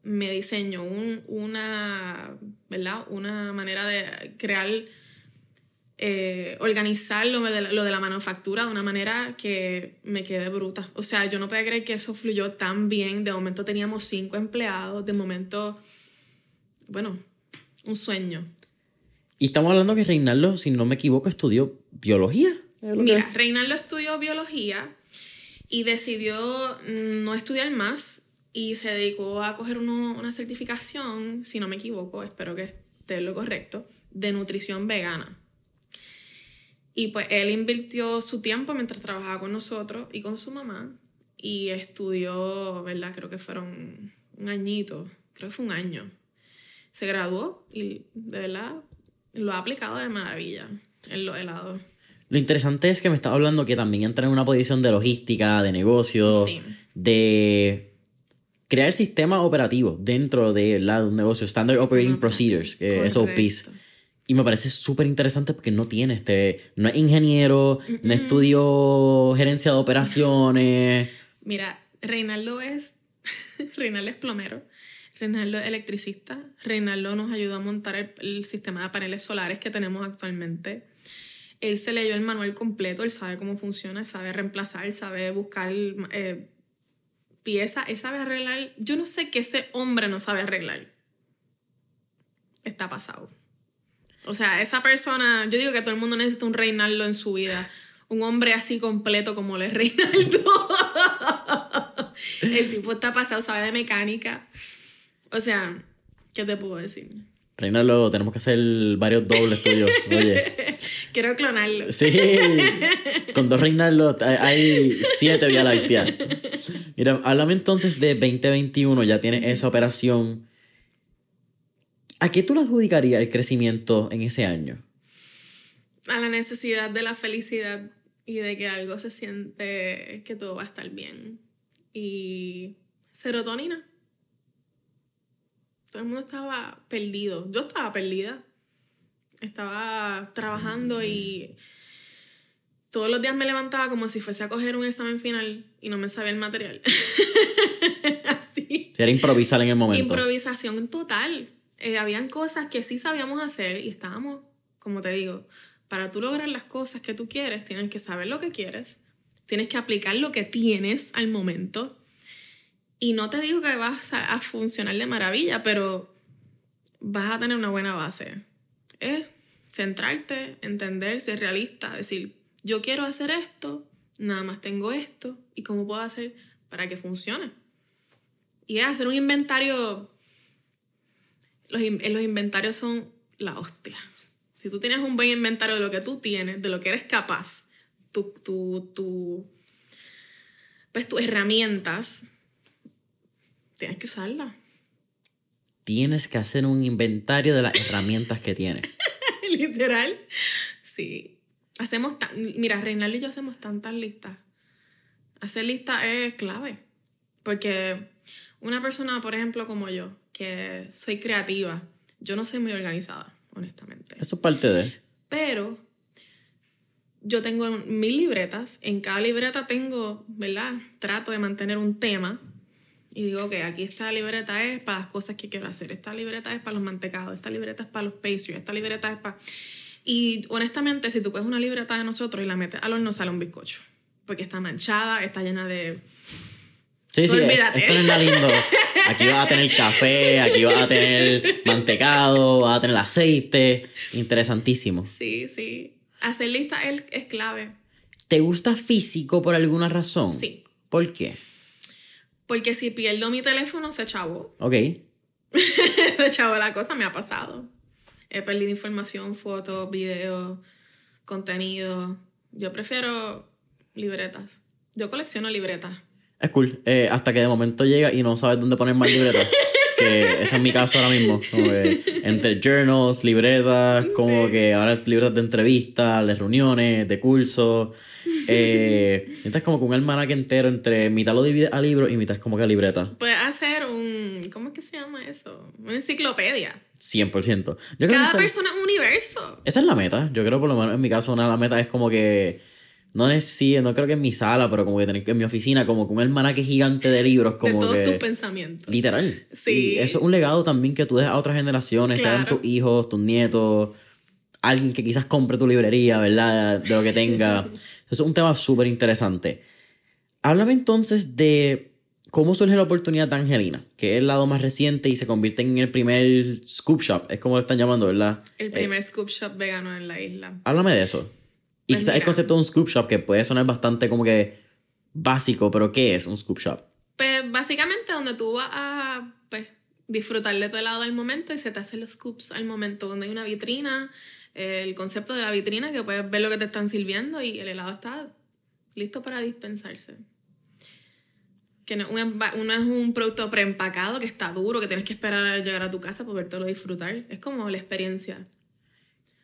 me diseñó una, ¿verdad? una manera de crear, eh, organizar lo de, la, manufactura de una manera que me quede bruta. O sea, yo no puedo creer que eso fluyó tan bien. De momento teníamos cinco empleados, de momento, bueno, un sueño. Y estamos hablando que Reinaldo, si no me equivoco, estudió biología. Mira, Reinaldo estudió biología y decidió no estudiar más y se dedicó a coger una certificación, si no me equivoco, espero que esté lo correcto, de nutrición vegana. Y pues él invirtió su tiempo mientras trabajaba con nosotros y con su mamá y estudió, ¿verdad? Creo que fueron un añito, creo que fue un año. Se graduó y de verdad lo ha aplicado de maravilla en los helados. Lo interesante es que me estaba hablando que también entra en una posición de logística, de negocio, de crear sistemas operativos dentro de, un negocio, Standard Operating Procedures, que SOPs. Y me parece súper interesante porque no tiene este, no es ingeniero, no estudió gerencia de operaciones. [LAUGHS] Mira, Reinaldo es, [LAUGHS] Reinaldo es plomero, Reinaldo es electricista, Reinaldo nos ayudó a montar el, sistema de paneles solares que tenemos actualmente. Él se leyó el manual completo, él sabe cómo funciona, sabe reemplazar, sabe buscar eh, pieza, él sabe arreglar. Yo no sé qué ese hombre no sabe arreglar. Está pasado. O sea, esa persona, yo digo que todo el mundo necesita un Reinaldo en su vida. un hombre así completo como le Reinaldo. [LAUGHS] el tipo está pasado, sabe de mecánica. O sea, ¿qué te puedo decir? Reinaldo, tenemos que hacer varios dobles tuyos. Oye. [LAUGHS] Quiero clonarlo. Sí. Con dos Reinaldo hay siete Vía Láctea. Mira, háblame entonces de 2021. Ya tienes esa operación. ¿A qué tú le adjudicarías el crecimiento en ese año? A la necesidad de la felicidad y de que algo se siente que todo va a estar bien. Y serotonina. Todo el mundo estaba perdido. Yo estaba perdida. Estaba trabajando y todos los días me levantaba como si fuese a coger un examen final y no me sabía el material. [LAUGHS] Así. Era improvisar en el momento. Improvisación total. Eh, habían cosas que sí sabíamos hacer y estábamos, como te digo, para tú lograr las cosas que tú quieres, tienes que saber lo que quieres, tienes que aplicar lo que tienes al momento. Y no te digo que vas a, funcionar de maravilla, pero vas a tener una buena base. Es centrarte, entender, ser realista, decir, yo quiero hacer esto, nada más tengo esto, y cómo puedo hacer para que funcione. Y es hacer un inventario. Los, los inventarios son la hostia. Si tú tienes un buen inventario de lo que tú tienes, de lo que eres capaz, tu, tu, tu, pues tus herramientas, tienes que usarlas. Tienes que hacer un inventario de las herramientas que tienes. [LAUGHS] Literal. Sí. Hacemos, mira, Reinaldo y yo hacemos tantas listas. Hacer listas es clave. Porque una persona, por ejemplo, como yo, que soy creativa, yo no soy muy organizada honestamente. Eso es parte de. Pero yo tengo mil libretas. En cada libreta tengo, ¿verdad? Trato de mantener un tema. Y digo que aquí esta libreta es para las cosas que quiero hacer. Esta libreta es para los mantecados. Esta libreta es para los pastries. Esta libreta es para... Y honestamente, si tú coges una libreta de nosotros y la metes al horno, sale un bizcocho. Porque está manchada, está llena de Sí, sí, esto no es lindo. [LAUGHS] Aquí vas a tener café, aquí vas a tener mantecado, vas a tener aceite. Interesantísimo. Sí, sí. Hacer lista es clave. ¿Te gusta físico por alguna razón? Sí. ¿Por qué? Porque si pierdo mi teléfono, se chavo. [LAUGHS] Ok. se chavo la cosa, me ha pasado. He perdido información, fotos, videos, contenido. Yo prefiero libretas. Yo colecciono libretas. Es cool. Eh, hasta que de momento llega y no sabes dónde poner más libretas. [LAUGHS] que ese es mi caso ahora mismo. Como que entre journals, libretas, como que ahora libretas de entrevistas, de reuniones, de cursos. Eh, [LAUGHS] es como con un almanaque entero entre mitad lo divide a libros y mitad es como que a libreta. Puedes hacer un. ¿Cómo es que se llama eso? Una enciclopedia. 100%. Cada persona es un universo. Esa es la meta. Yo creo, por lo menos en mi caso, una de las metas es como que no es no creo que en mi sala, pero como que tener en mi oficina, como con un almanaque gigante de libros, como de todos tus pensamientos. Literal. Sí. Y eso es un legado también que tú dejas a otras generaciones, sean tus hijos, tus nietos, alguien que quizás compre tu librería, ¿verdad? De lo que tenga. [LAUGHS] eso es un tema súper interesante. Háblame entonces de cómo surge la oportunidad de Angelina, que es el lado más reciente y se convierte en el primer scoop shop, es como lo están llamando, ¿verdad? El primer scoop shop vegano en la isla. Háblame de eso. Y quizás el concepto de un scoop shop que puede sonar bastante como que básico, pero ¿qué es un scoop shop? Pues básicamente donde tú vas a pues, disfrutar de tu helado al momento y se te hacen los scoops al momento, donde hay una vitrina, el concepto de la vitrina que puedes ver lo que te están sirviendo y el helado está listo para dispensarse. Que no, no es un producto preempacado que está duro, que tienes que esperar a llegar a tu casa para lo disfrutar. Es como la experiencia.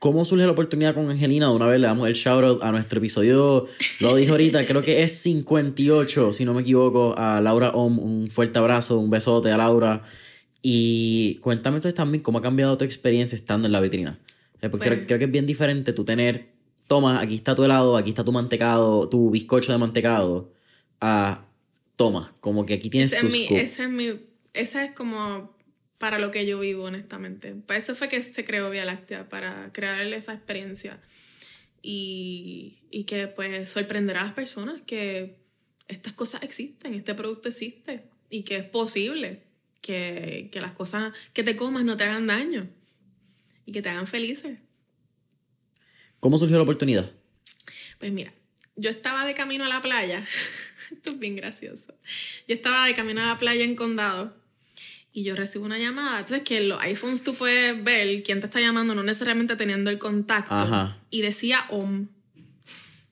¿Cómo surge la oportunidad con Angelina? De una vez le damos el shout out a nuestro episodio, lo dijo ahorita, [LAUGHS] creo que es 58, si no me equivoco, a Laura Om. Un fuerte abrazo, un besote a Laura. Y cuéntame entonces también cómo ha cambiado tu experiencia estando en la vitrina. Porque creo, que es bien diferente tú tener, toma, aquí está tu helado, aquí está tu mantecado, tu bizcocho de mantecado, a, toma, como que aquí tienes tu scoop. Ese es mi, esa es como para lo que yo vivo, honestamente. Para eso fue que se creó Vía Láctea, para crear esa experiencia. Y, y que pues sorprenderá a las personas que estas cosas existen, este producto existe y que es posible que, que las cosas que te comas no te hagan daño y que te hagan felices. ¿Cómo surgió la oportunidad? Pues mira, yo estaba de camino a la playa. [LAUGHS] Esto es bien gracioso. Yo estaba de camino a la playa en Condado y yo recibo una llamada. Entonces, que en los iPhones tú puedes ver quién te está llamando, no necesariamente teniendo el contacto. Ajá. Y decía OM.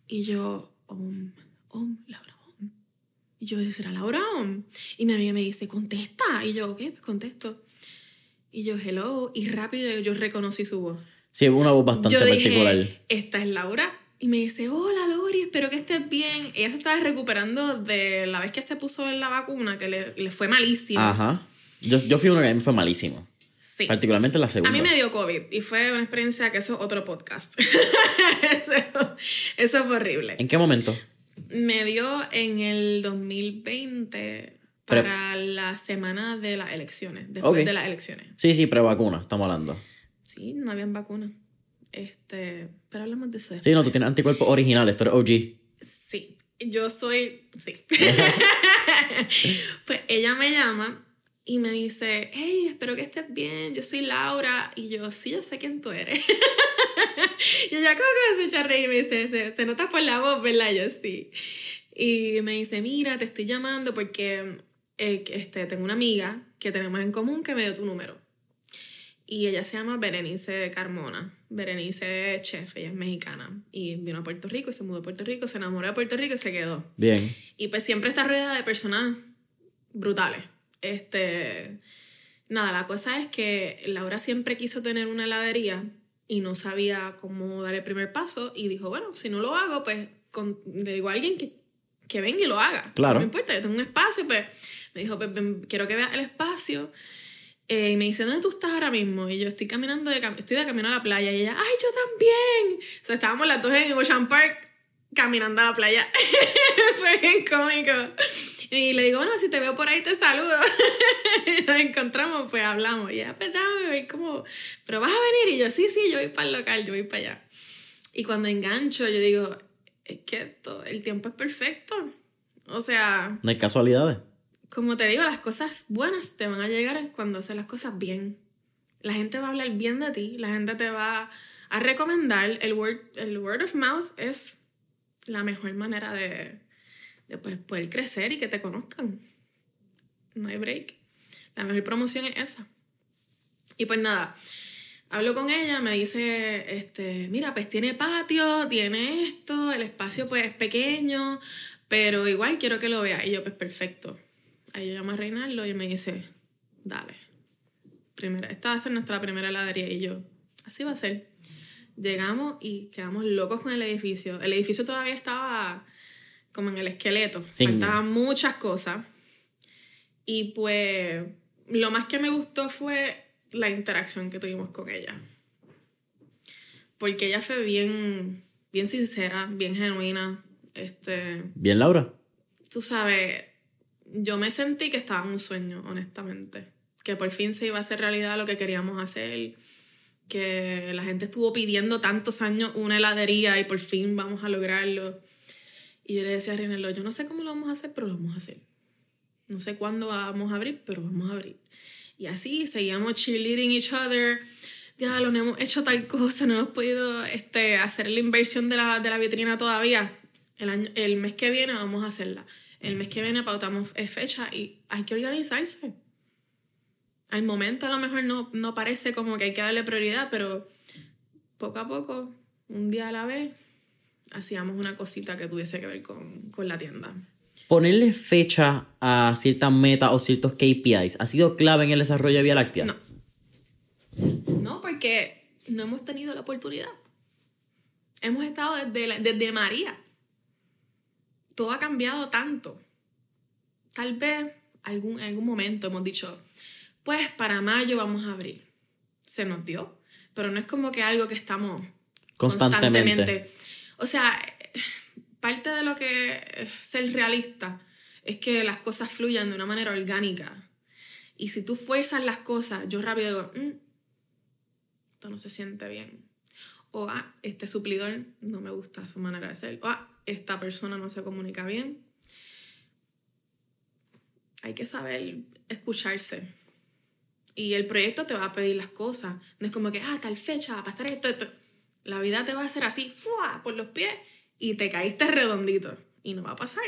Y yo, OM, OM, Laura OM. Y yo, ¿será Laura OM? Y mi amiga me dice, contesta. Y yo, ok, pues contesto. Y yo, hello. Y rápido yo reconocí su voz. Sí, es una voz bastante Yo particular. dije, esta es Laura. Y me dice, hola Lori, espero que estés bien. Ella se estaba recuperando de la vez que se puso en la vacuna, que le, le fue malísimo. Ajá. Yo, yo fui uno que a mí fue malísimo. Sí. Particularmente la A segunda. mí me dio COVID y fue una experiencia que eso es otro podcast. [LAUGHS] eso, eso fue horrible. ¿En qué momento? Me dio en el 2020 Pero- para la semana de las elecciones, después de las elecciones. Sí, sí, pre-vacuna, estamos hablando. Sí, no habían vacunas. Este, pero hablamos de eso después. Sí, no, tú tienes anticuerpos originales, tú eres OG. Sí, yo soy, sí. [LAUGHS] [LAUGHS] pues ella me llama y me dice, hey, espero que estés bien, yo soy Laura. Y yo, sí, yo sé quién tú eres. [LAUGHS] y ella como que me echa a reír y me dice, se, se nota por la voz, ¿verdad? Yo sí. Y me dice, mira, te estoy llamando porque eh, este, tengo una amiga que tenemos en común que me dio tu número. Y ella se llama Berenice Carmona. Berenice chef, ella es mexicana. Y vino a Puerto Rico y se mudó a Puerto Rico, se enamoró de Puerto Rico y se quedó. Bien. Y pues siempre está rodeada de personas brutales. Este, nada, la cosa es que Laura siempre quiso tener una heladería y no sabía cómo dar el primer paso y dijo, bueno, si no lo hago, pues con- le digo a alguien que, que venga y lo haga. Claro. No me importa, yo tengo un espacio, pues me dijo, pues quiero que veas el espacio. Eh, y me dice, ¿dónde tú estás ahora mismo? Y yo estoy caminando, de cam- estoy de camino a la playa. Y ella, ¡ay, yo también! O sea, estábamos las dos en Ocean Park caminando a la playa. [LAUGHS] Fue bien cómico. Y le digo, bueno, si te veo por ahí te saludo. [LAUGHS] Y Nos encontramos, pues hablamos. Y ella, pues déjame ver cómo... Pero vas a venir. Y yo, sí, sí, yo voy para el local, yo voy para allá. Y cuando engancho, yo digo, es que esto, el tiempo es perfecto. O sea, No hay casualidades. como te digo, las cosas buenas te van a llegar cuando haces las cosas bien. La gente va a hablar bien de ti, la gente te va a recomendar. El word, el word of mouth es la mejor manera de, de pues, poder crecer y que te conozcan. No hay break. La mejor promoción es esa. Y pues nada, hablo con ella, me dice, este, mira, pues tiene patio, tiene esto, el espacio pues es pequeño, pero igual quiero que lo vea. Y yo, pues perfecto. Ahí yo llamo a Reinaldo y me dice, dale. Primera, esta va a ser nuestra primera heladería. Y yo, así va a ser. Llegamos y quedamos locos con el edificio. El edificio todavía estaba como en el esqueleto. Faltaban muchas cosas. Y pues lo más que me gustó fue la interacción que tuvimos con ella. Porque ella fue bien, bien sincera, bien genuina. Este, Bien, Laura. tú sabes, yo me sentí que estaba en un sueño, honestamente. Que por fin se iba a hacer realidad lo que queríamos hacer. Que la gente estuvo pidiendo tantos años una heladería y por fin vamos a lograrlo. Y yo le decía a Rinelo, yo no sé cómo lo vamos a hacer, pero lo vamos a hacer. No sé cuándo vamos a abrir, pero vamos a abrir. Y así seguíamos cheerleading each other. Ya lo no hemos hecho tal cosa, no hemos podido este, hacer la inversión de la, de la vitrina todavía. El, año, el mes que viene vamos a hacerla. El mes que viene pautamos eh, fecha y hay que organizarse. Al momento a lo mejor no, no parece como que hay que darle prioridad, pero poco a poco, un día a la vez, hacíamos una cosita que tuviese que ver con, con la tienda. Ponerle fecha a ciertas metas o ciertos KPIs ha sido clave en el desarrollo de Vía Láctea. No. No, porque no hemos tenido la oportunidad. Hemos estado desde, la- desde María. Todo ha cambiado tanto. Tal vez algún, en algún momento hemos dicho, pues para mayo vamos a abrir. Se nos dio, pero no es como que algo que estamos Constantemente. O sea, parte de lo que es ser realista es que las cosas fluyan de una manera orgánica. Y si tú fuerzas las cosas, yo rápido digo, "Mm, esto no se siente bien. O, ah, este suplidor no me gusta su manera de ser. O, ah, esta persona no se comunica bien. Hay que saber escucharse. Y el proyecto te va a pedir las cosas. No es como que, ah, tal fecha, va a pasar esto, esto. La vida te va a hacer así, ¡fua! por los pies y te caíste redondito y no va a pasar.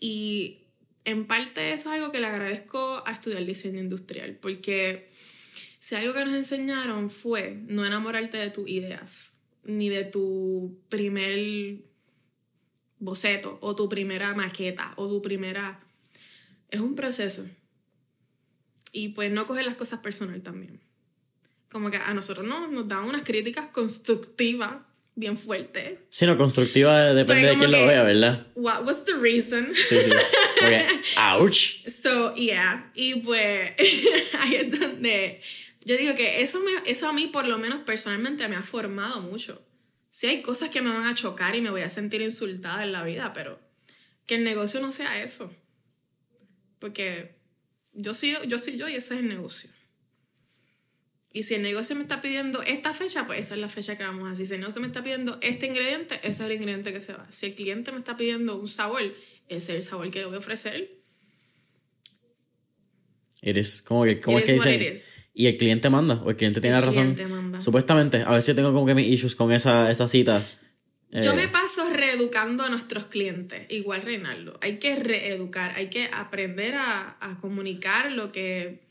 Y en parte eso es algo que le agradezco a estudiar diseño industrial, porque si algo que nos enseñaron fue no enamorarte de tus ideas, ni de tu primer boceto, o tu primera maqueta, o tu primera... Es un proceso. Y pues no coger las cosas personal también. Como que a nosotros no, nos dan unas críticas constructivas bien fuertes. Sí, no, constructiva depende de quién lo vea, ¿verdad? What was the reason? Sí, sí. Okay. [LAUGHS] Ouch. So, yeah. Y pues [LAUGHS] ahí es donde yo digo que eso, me, eso a mí, por lo menos personalmente, me ha formado mucho. Sí hay cosas que me van a chocar y me voy a sentir insultada en la vida, pero que el negocio no sea eso. Porque yo soy yo, soy yo y ese es el negocio. Y si el negocio me está pidiendo esta fecha, pues esa es la fecha que vamos a hacer. Si el negocio me está pidiendo este ingrediente, ese es el ingrediente que se va. Si el cliente me está pidiendo un sabor, ese es el sabor que le voy a ofrecer. Eres como que, ¿cómo es que dice? Y el cliente manda, o el cliente tiene la razón. Manda. Supuestamente, a ver si tengo como que mis issues con esa, esa cita. Yo me eh, paso reeducando a nuestros clientes, igual Reinaldo. Hay que reeducar, hay que aprender a, a comunicar lo que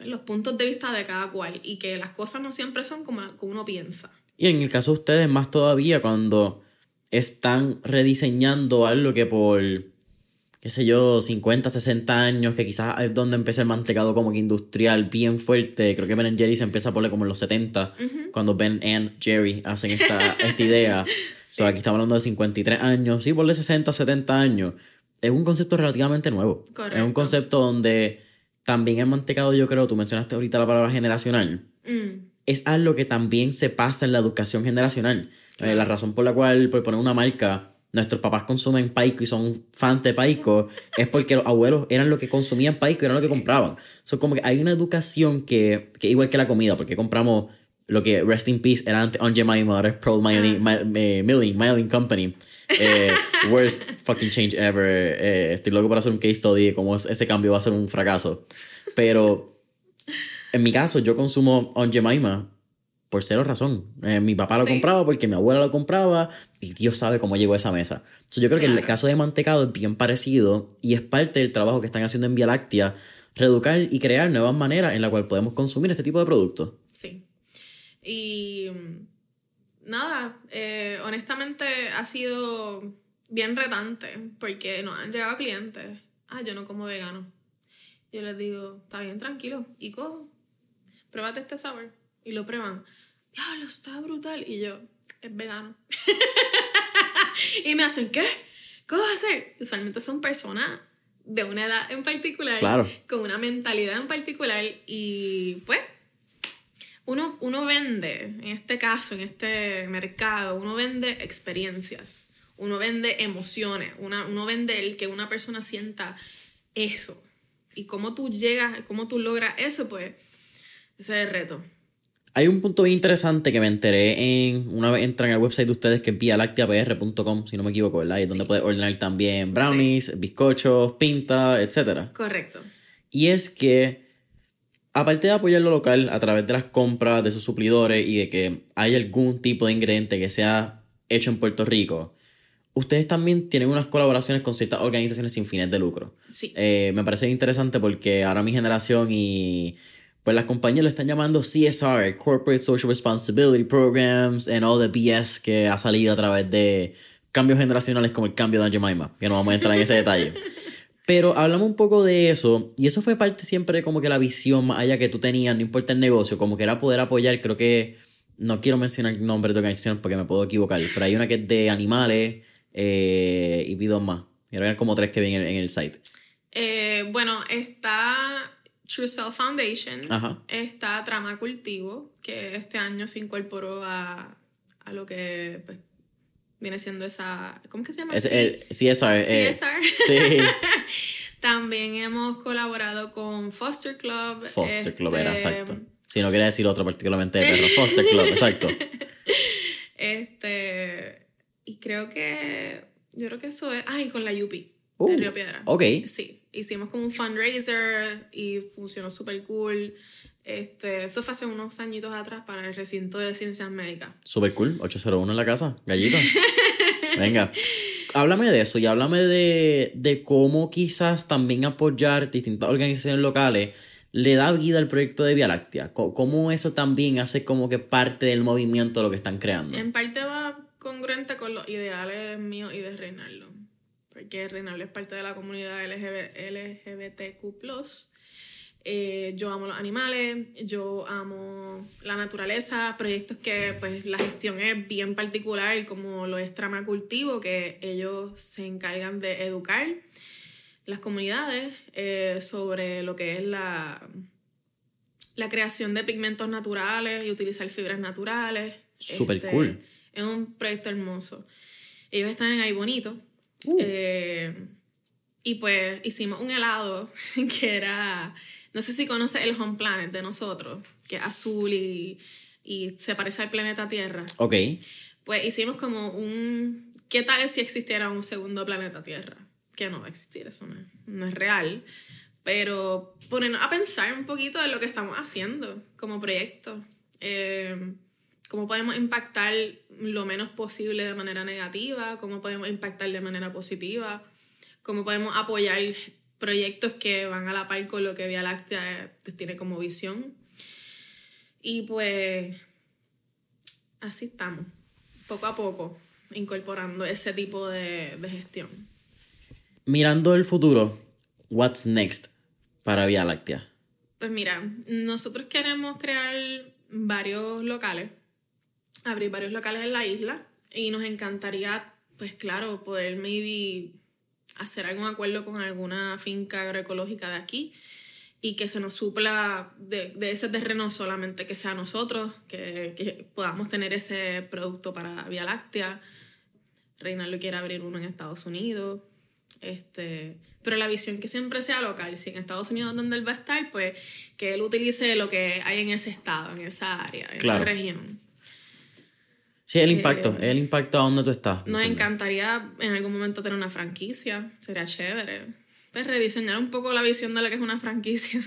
los puntos de vista de cada cual y que las cosas no siempre son como, como uno piensa. Y en el caso de ustedes, más todavía cuando están rediseñando algo que por, qué sé yo, 50, 60 años, que quizás es donde empieza el mantecado como que industrial bien fuerte. Creo que Ben Jerry se empieza a ponerle como en los 70, cuando Ben and Jerry hacen esta, esta idea. [LAUGHS] sí. aquí estamos hablando de 53 años, sí, por 60, 70 años. Es un concepto relativamente nuevo. Correcto. Es un concepto donde también el mantecado, yo creo, tú mencionaste ahorita la palabra generacional, mm. es algo que también se pasa en la educación generacional. Eh, la razón por la cual, por poner una marca, nuestros papás consumen paico y son fans de paico, es porque los abuelos eran los que consumían paico y eran los que compraban. Son como que hay una educación que, que igual que la comida, porque compramos lo que Rest in Peace era antes On Jemima, ahora es Pearl Milling, Milling Company. Eh, worst fucking change ever. Eh, estoy loco para hacer un case study de cómo ese cambio va a ser un fracaso. Pero en mi caso, yo consumo On Jemima por cero razón. Eh, mi papá lo compraba porque mi abuela lo compraba y Dios sabe cómo llegó a esa mesa. yo creo que el caso de mantecado es bien parecido y es parte del trabajo que están haciendo en Vía Láctea, reeducar y crear nuevas maneras en las cuales podemos consumir este tipo de productos. Sí. Y nada, eh, honestamente ha sido bien retante porque nos han llegado clientes. Ah, yo no como vegano. Yo les digo, está bien, tranquilo. Y cojo, pruébate este sabor. Y lo prueban. Diablo, está brutal. Y yo, es vegano. [LAUGHS] y me hacen, ¿qué? ¿Cómo vas a hacer? Usualmente son personas de una edad en particular, con una mentalidad en particular. Y pues, uno, uno vende, en este caso, en este mercado, uno vende experiencias, uno vende emociones, uno vende el que una persona sienta eso. Y cómo tú llegas, cómo tú logras eso, pues ese es el reto. Hay un punto interesante que me enteré en una vez entran al website de ustedes que es vialacteapr.com, si no me equivoco, ¿verdad? Y es donde puedes ordenar también brownies, bizcochos, pinta, etc. Correcto. Y es que aparte de apoyar lo local a través de las compras de sus suplidores y de que hay algún tipo de ingrediente que sea hecho en Puerto Rico, ustedes también tienen unas colaboraciones con ciertas organizaciones sin fines de lucro. Sí. Eh, me parece interesante porque ahora mi generación y pues las compañías lo están llamando CSR, Corporate Social Responsibility Programs, and all the BS que ha salido a través de cambios generacionales como el cambio de Jemima, que no vamos a entrar en ese detalle. [LAUGHS] Pero hablamos un poco de eso, y eso fue parte siempre como que la visión más allá que tú tenías, no importa el negocio, como que era poder apoyar, creo que, no quiero mencionar el nombre de organización porque me puedo equivocar, pero hay una que es de animales eh, y vi dos más. Y hay como tres que vienen en, el site. Eh, bueno, está True Self Foundation, está Trama Cultivo, que este año se incorporó a, a lo que pues, viene siendo esa, ¿cómo que se llama? Es, el, CSR. Eh, sí. [LAUGHS] También hemos colaborado con Foster Club. Foster Club era, este, exacto. Si no quería decir otro particularmente de perro, Foster Club, exacto. [LAUGHS] Este, y creo que, yo creo que eso es, ay, con la Yupi de uh, Río Piedra. Ok. Sí, hicimos como un fundraiser y funcionó súper cool. Este, eso fue hace unos añitos atrás para el recinto de ciencias médicas. Super cool, 801 en la casa, gallito. Venga, háblame de eso y háblame de, de cómo quizás también apoyar distintas organizaciones locales le da vida al proyecto de Vía Láctea. Cómo eso también hace como que parte del movimiento de lo que están creando. En parte va congruente con los ideales míos y de Reinaldo. Porque Reinaldo es parte de la comunidad LGBTQ eh, yo amo los animales, yo amo la naturaleza, proyectos que pues la gestión es bien particular, como lo es Trama Cultivo, que ellos se encargan de educar las comunidades eh, sobre lo que es la, la creación de pigmentos naturales y utilizar fibras naturales. Súper este, cool. Es un proyecto hermoso. Ellos están en ahí bonito. Uh. Eh, y pues hicimos un helado [LAUGHS] que era no sé si conoces el Home Planet de nosotros, que es azul y, y se parece al planeta Tierra. Ok. Pues hicimos como un... ¿Qué tal si existiera un segundo planeta Tierra? Que no va a existir, eso no es, real. Pero ponernos a pensar un poquito de lo que estamos haciendo como proyecto. Eh, cómo podemos impactar lo menos posible de manera negativa, cómo podemos impactar de manera positiva, cómo podemos apoyar proyectos que van a la par con lo que Vía Láctea eh, tiene como visión. Y pues así estamos, poco a poco, incorporando ese tipo de, de gestión. Mirando el futuro, what's next para Vía Láctea? Pues mira, nosotros queremos crear varios locales, abrir varios locales en la isla y nos encantaría, pues claro, poder maybe hacer algún acuerdo con alguna finca agroecológica de aquí y que se nos supla de, ese terreno solamente que sea nosotros, que, podamos tener ese producto para Vía Láctea. Reinaldo quiere abrir uno en Estados Unidos. Este, pero la visión que siempre sea local, si en Estados Unidos donde él va a estar, pues que él utilice lo que hay en ese estado, en esa área, en esa región. Sí, el impacto, eh, el impacto a donde tú estás. Nos encantaría en algún momento tener una franquicia, sería chévere. Pues rediseñar un poco la visión de lo que es una franquicia.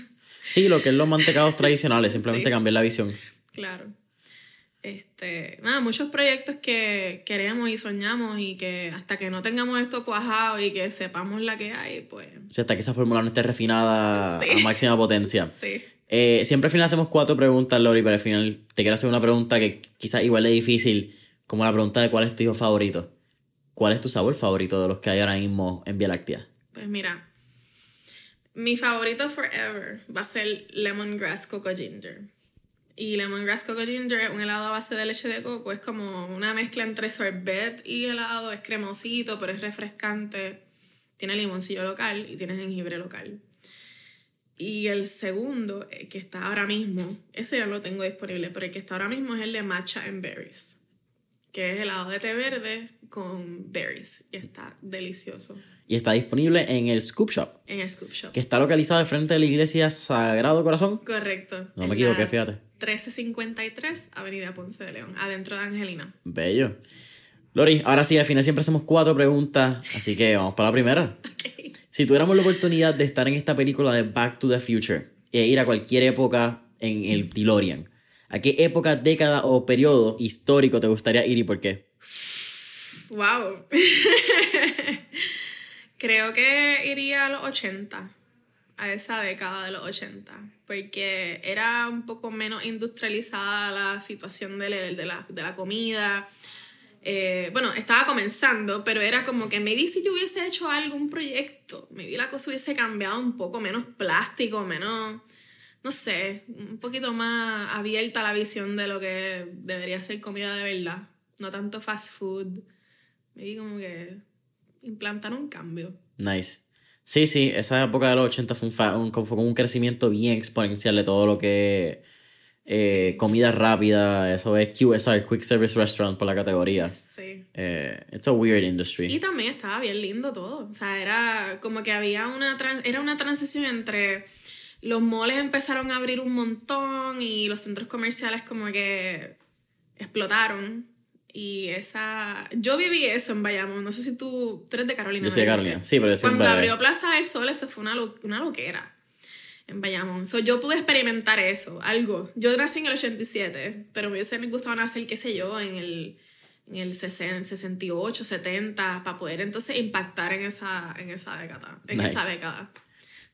Sí, lo que es los mantecados [LAUGHS] tradicionales, simplemente cambiar la visión. Claro. Este, nada, muchos proyectos que queremos y soñamos y que hasta que no tengamos esto cuajado y que sepamos la que hay, pues... O sea, hasta que esa fórmula no esté refinada a máxima potencia. [LAUGHS] Sí. Eh, siempre al final hacemos cuatro preguntas, Lori, pero al final te quiero hacer una pregunta que quizás igual es difícil, como la pregunta de cuál es tu hijo favorito. ¿Cuál es tu sabor favorito de los que hay ahora mismo en Vía Láctea? Pues mira, mi favorito forever va a ser Lemongrass Coco Ginger. Y Lemongrass Coco Ginger es un helado a base de leche de coco. Es como una mezcla entre sorbet y helado. Es cremosito, pero es refrescante. Tiene limoncillo local y tiene jengibre local. Y el segundo, eh, que está ahora mismo, ese ya lo tengo disponible, pero el que está ahora mismo es el de matcha and berries, que es helado de té verde con berries y está delicioso. Y está disponible en el Scoop Shop. En el Scoop Shop. Que está localizado frente de la iglesia Sagrado Corazón. Correcto. No me equivoqué, fíjate. 1353 Avenida Ponce de León, adentro de Angelina. Bello. Lori, ahora sí, al final siempre hacemos cuatro preguntas, así que vamos para la primera. [LAUGHS] Okay. Si tuviéramos la oportunidad de estar en esta película de Back to the Future e ir a cualquier época en el DeLorean, ¿a qué época, década o periodo histórico te gustaría ir y por qué? Wow. [LAUGHS] Creo que iría a los 80, a esa década de los 80, porque era un poco menos industrializada la situación de la, de la comida eh, bueno, estaba comenzando, pero era como que me vi si yo hubiese hecho algún proyecto, vi la cosa hubiese cambiado un poco, menos plástico, menos, no sé, un poquito más abierta la visión de lo que debería ser comida de verdad, no tanto fast food. Me vi como que implantar un cambio. Nice. Sí, sí, esa época de los 80 fue un, fue un crecimiento bien exponencial de todo lo que eh, comida rápida, eso es QSR, Quick Service Restaurant por la categoría. Sí. Eh, it's a weird industry. Y también estaba bien lindo todo. O sea, era como que había una, era una transición entre los moles empezaron a abrir un montón y los centros comerciales como que explotaron. Y esa... Yo viví eso en Bayamón. No sé si tú... Tú eres de Carolina. Yo soy de Carolina. Sí, pero Cuando abrió Plaza del Sol, eso fue una, una loquera. En Bayamón. So, yo pude experimentar eso, algo. Yo nací en el 87, pero me hubiese gustado nacer, qué sé yo, en el, en el 60, 68, 70, para poder entonces impactar en esa, en esa década. En Nice. esa década.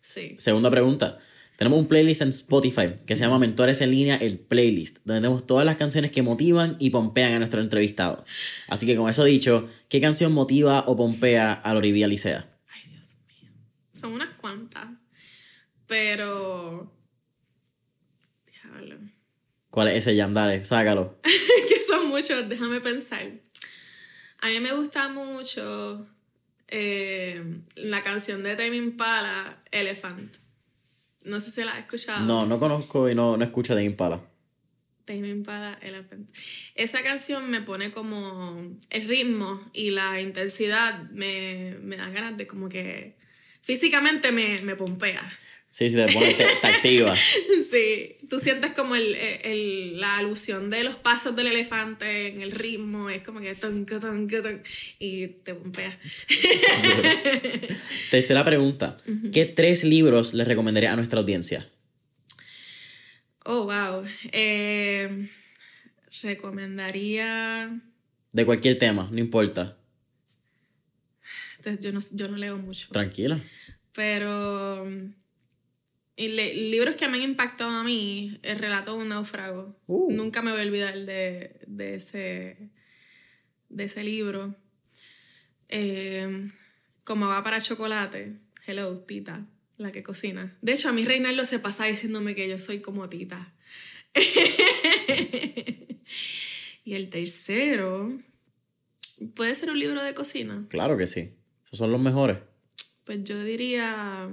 Sí. Segunda pregunta. Tenemos un playlist en Spotify que se llama Mentores en línea, el playlist, donde tenemos todas las canciones que motivan y pompean a nuestro entrevistado. Así que con eso dicho, ¿qué canción motiva o pompea a Loribia Licea? Ay, Dios mío. Son unas cuantas. Pero. Diablo. ¿Cuál es ese jam? Dale, sácalo. [LAUGHS] que son muchos, déjame pensar. A mí me gusta mucho eh, la canción de Tame Impala, Elephant. No sé si la has escuchado. No, no conozco y no, no escucho de Impala. Tame Impala, Elephant. Esa canción me pone como el ritmo y la intensidad me, me dan ganas de como que físicamente me, me pompea. Sí, sí, te pone, te, te activa. [LAUGHS] Sí, tú sientes como el, el- la alusión de los pasos del elefante en el ritmo, es como que ton, ton, ton, y te pompea. [LAUGHS] Tercera pregunta. ¿Qué tres libros le recomendaría a nuestra audiencia? Oh, wow. Eh, recomendaría. De cualquier tema, no importa. Yo no, yo no leo mucho. Tranquila. Pero. Y le- libros que me han impactado a mí, El relato de un náufrago. Uh. Nunca me voy a olvidar de, de, ese, de ese libro. Eh, Como va para chocolate. Hello, Tita, la que cocina. De hecho, a mí Reinaldo se pasa diciéndome que yo soy como Tita. [LAUGHS] y el tercero. ¿Puede ser un libro de cocina? Claro que sí. Esos son los mejores. Pues yo diría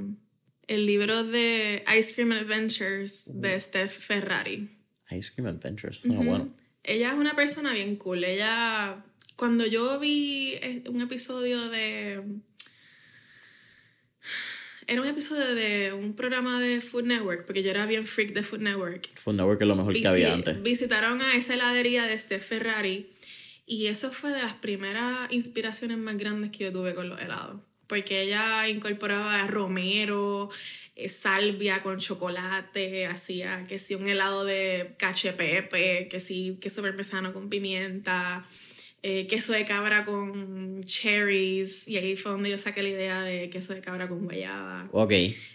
el libro de Ice Cream Adventures de Steph Ferrari. Ice Cream Adventures. Suena bueno. Ella es una persona bien cool. Ella, cuando yo vi eh, un episodio de... Era un episodio de un programa de Food Network, porque yo era bien freak de Food Network. Food Network es lo mejor que Visi- había antes. Visitaron a esa heladería de Steph Ferrari y eso fue de las primeras inspiraciones más grandes que yo tuve con los helados. Porque ella incorporaba romero, eh, salvia con chocolate, hacía que sí un helado de cache pepe, que sí queso parmesano con pimienta, eh, queso de cabra con cherries, y ahí fue donde yo saqué la idea de queso de cabra con guayaba. Ok.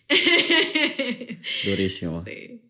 [LAUGHS] Durísimo. Sí.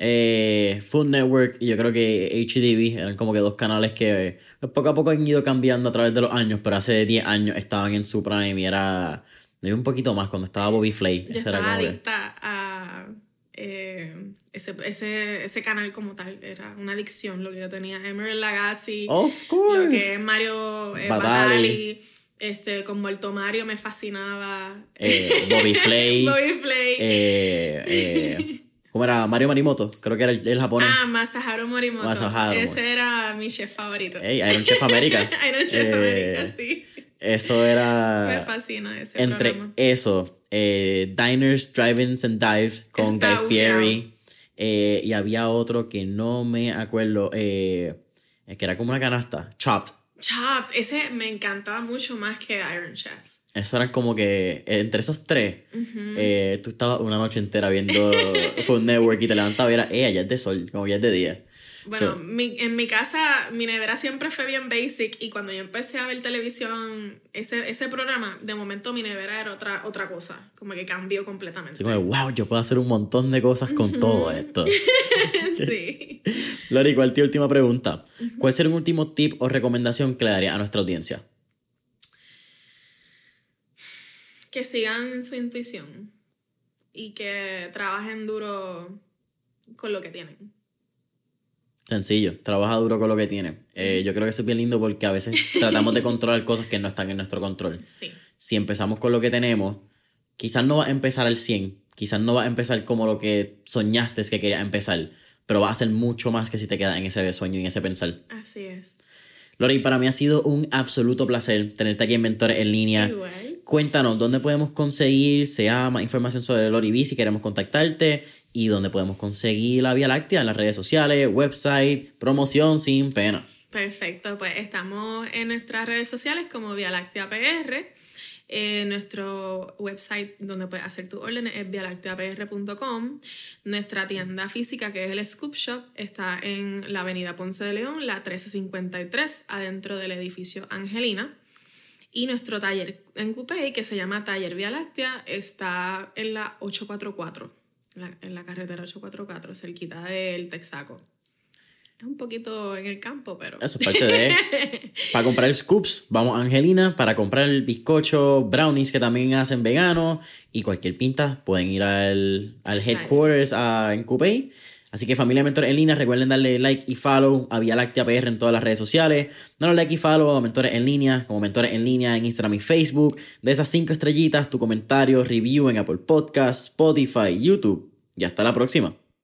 Eh, Food Network y yo creo que HDB eran como que dos canales que pues, poco a poco han ido cambiando a través de los años, pero hace 10 años estaban en su prime y era. Un poquito más cuando estaba Bobby Flay. Yo Ese era estaba que- adicta a eh, ese, ese, ese canal como tal. Era una adicción lo que yo tenía. Emerald Lagasse, Of course. lo que es Mario eh, Batali. Este, con Muerto Mario me fascinaba. Eh, Bobby Flay. [LAUGHS] Bobby Flay. [LAUGHS] ¿Cómo era? Mario Marimoto. Creo que era el, el japonés. ah, Masaharu Morimoto. Masaharu Ese era mi chef favorito. Ey, Iron Chef America. Iron [LAUGHS] Chef Eh, America, sí. Eso era. me fascina ese entre programa. eso, eh, Diners, Drive-ins and Dives con Está Guy Fieri. eh, y había otro que no me acuerdo, eh, que era como una canasta, Chopped. Chops, ese me encantaba mucho más que Iron Chef. Eso eran como que entre esos tres, eh, tú estabas una noche entera viendo [LAUGHS] Food Network y te levantabas y era, eh, ya es de sol, como ya es de día. Bueno, So- mi- en mi casa, mi nevera siempre fue bien basic y cuando yo empecé a ver televisión, ese, ese programa, de momento mi nevera era otra, otra cosa, como que cambió completamente. Así como, wow, yo puedo hacer un montón de cosas con todo esto. [LAUGHS] [LAUGHS] sí. Lori, ¿cuál es tu última pregunta? ¿Cuál sería un último tip o recomendación que le daría a nuestra audiencia? Que sigan su intuición y que trabajen duro con lo que tienen. Sencillo, trabaja duro con lo que tiene. Eh, yo creo que eso es bien lindo porque a veces [LAUGHS] tratamos de controlar cosas que no están en nuestro control. Sí. Si empezamos con lo que tenemos, quizás no va a empezar al 100, quizás no va a empezar como lo que soñaste que querías empezar, pero va a ser mucho más que si te quedas en ese sueño y en ese pensar. Así es. Lori, para mí ha sido un absoluto placer tenerte aquí en Mentores en línea. Igual. Cuéntanos dónde podemos conseguir, sea más información sobre Lori B si queremos contactarte y dónde podemos conseguir la Vía Láctea en las redes sociales, website, promoción sin pena. Perfecto, pues estamos en nuestras redes sociales como Vía Láctea PR. Eh, nuestro website donde puedes hacer tus órdenes es vialacteapr.com. Nuestra tienda física, que es el Scoop Shop, está en la avenida Ponce de León, la 1353, adentro del edificio Angelina. Y nuestro taller en Coupé, que se llama Taller Vía Láctea, está en la 844, en la carretera 844, cerquita del Texaco. Es un poquito en el campo, pero. Eso es parte de. [LAUGHS] para comprar scoops, vamos a Angelina. Para comprar el bizcocho, brownies que también hacen vegano y cualquier pinta, pueden ir al, al headquarters a, en Coupé. Así que familia Mentores en línea, recuerden darle like y follow a Vía Láctea PR en todas las redes sociales. Dale like y follow a Mentores en línea, como Mentores en línea en Instagram y Facebook. De esas cinco estrellitas, tu comentario, review en Apple Podcasts, Spotify, YouTube. Y hasta la próxima.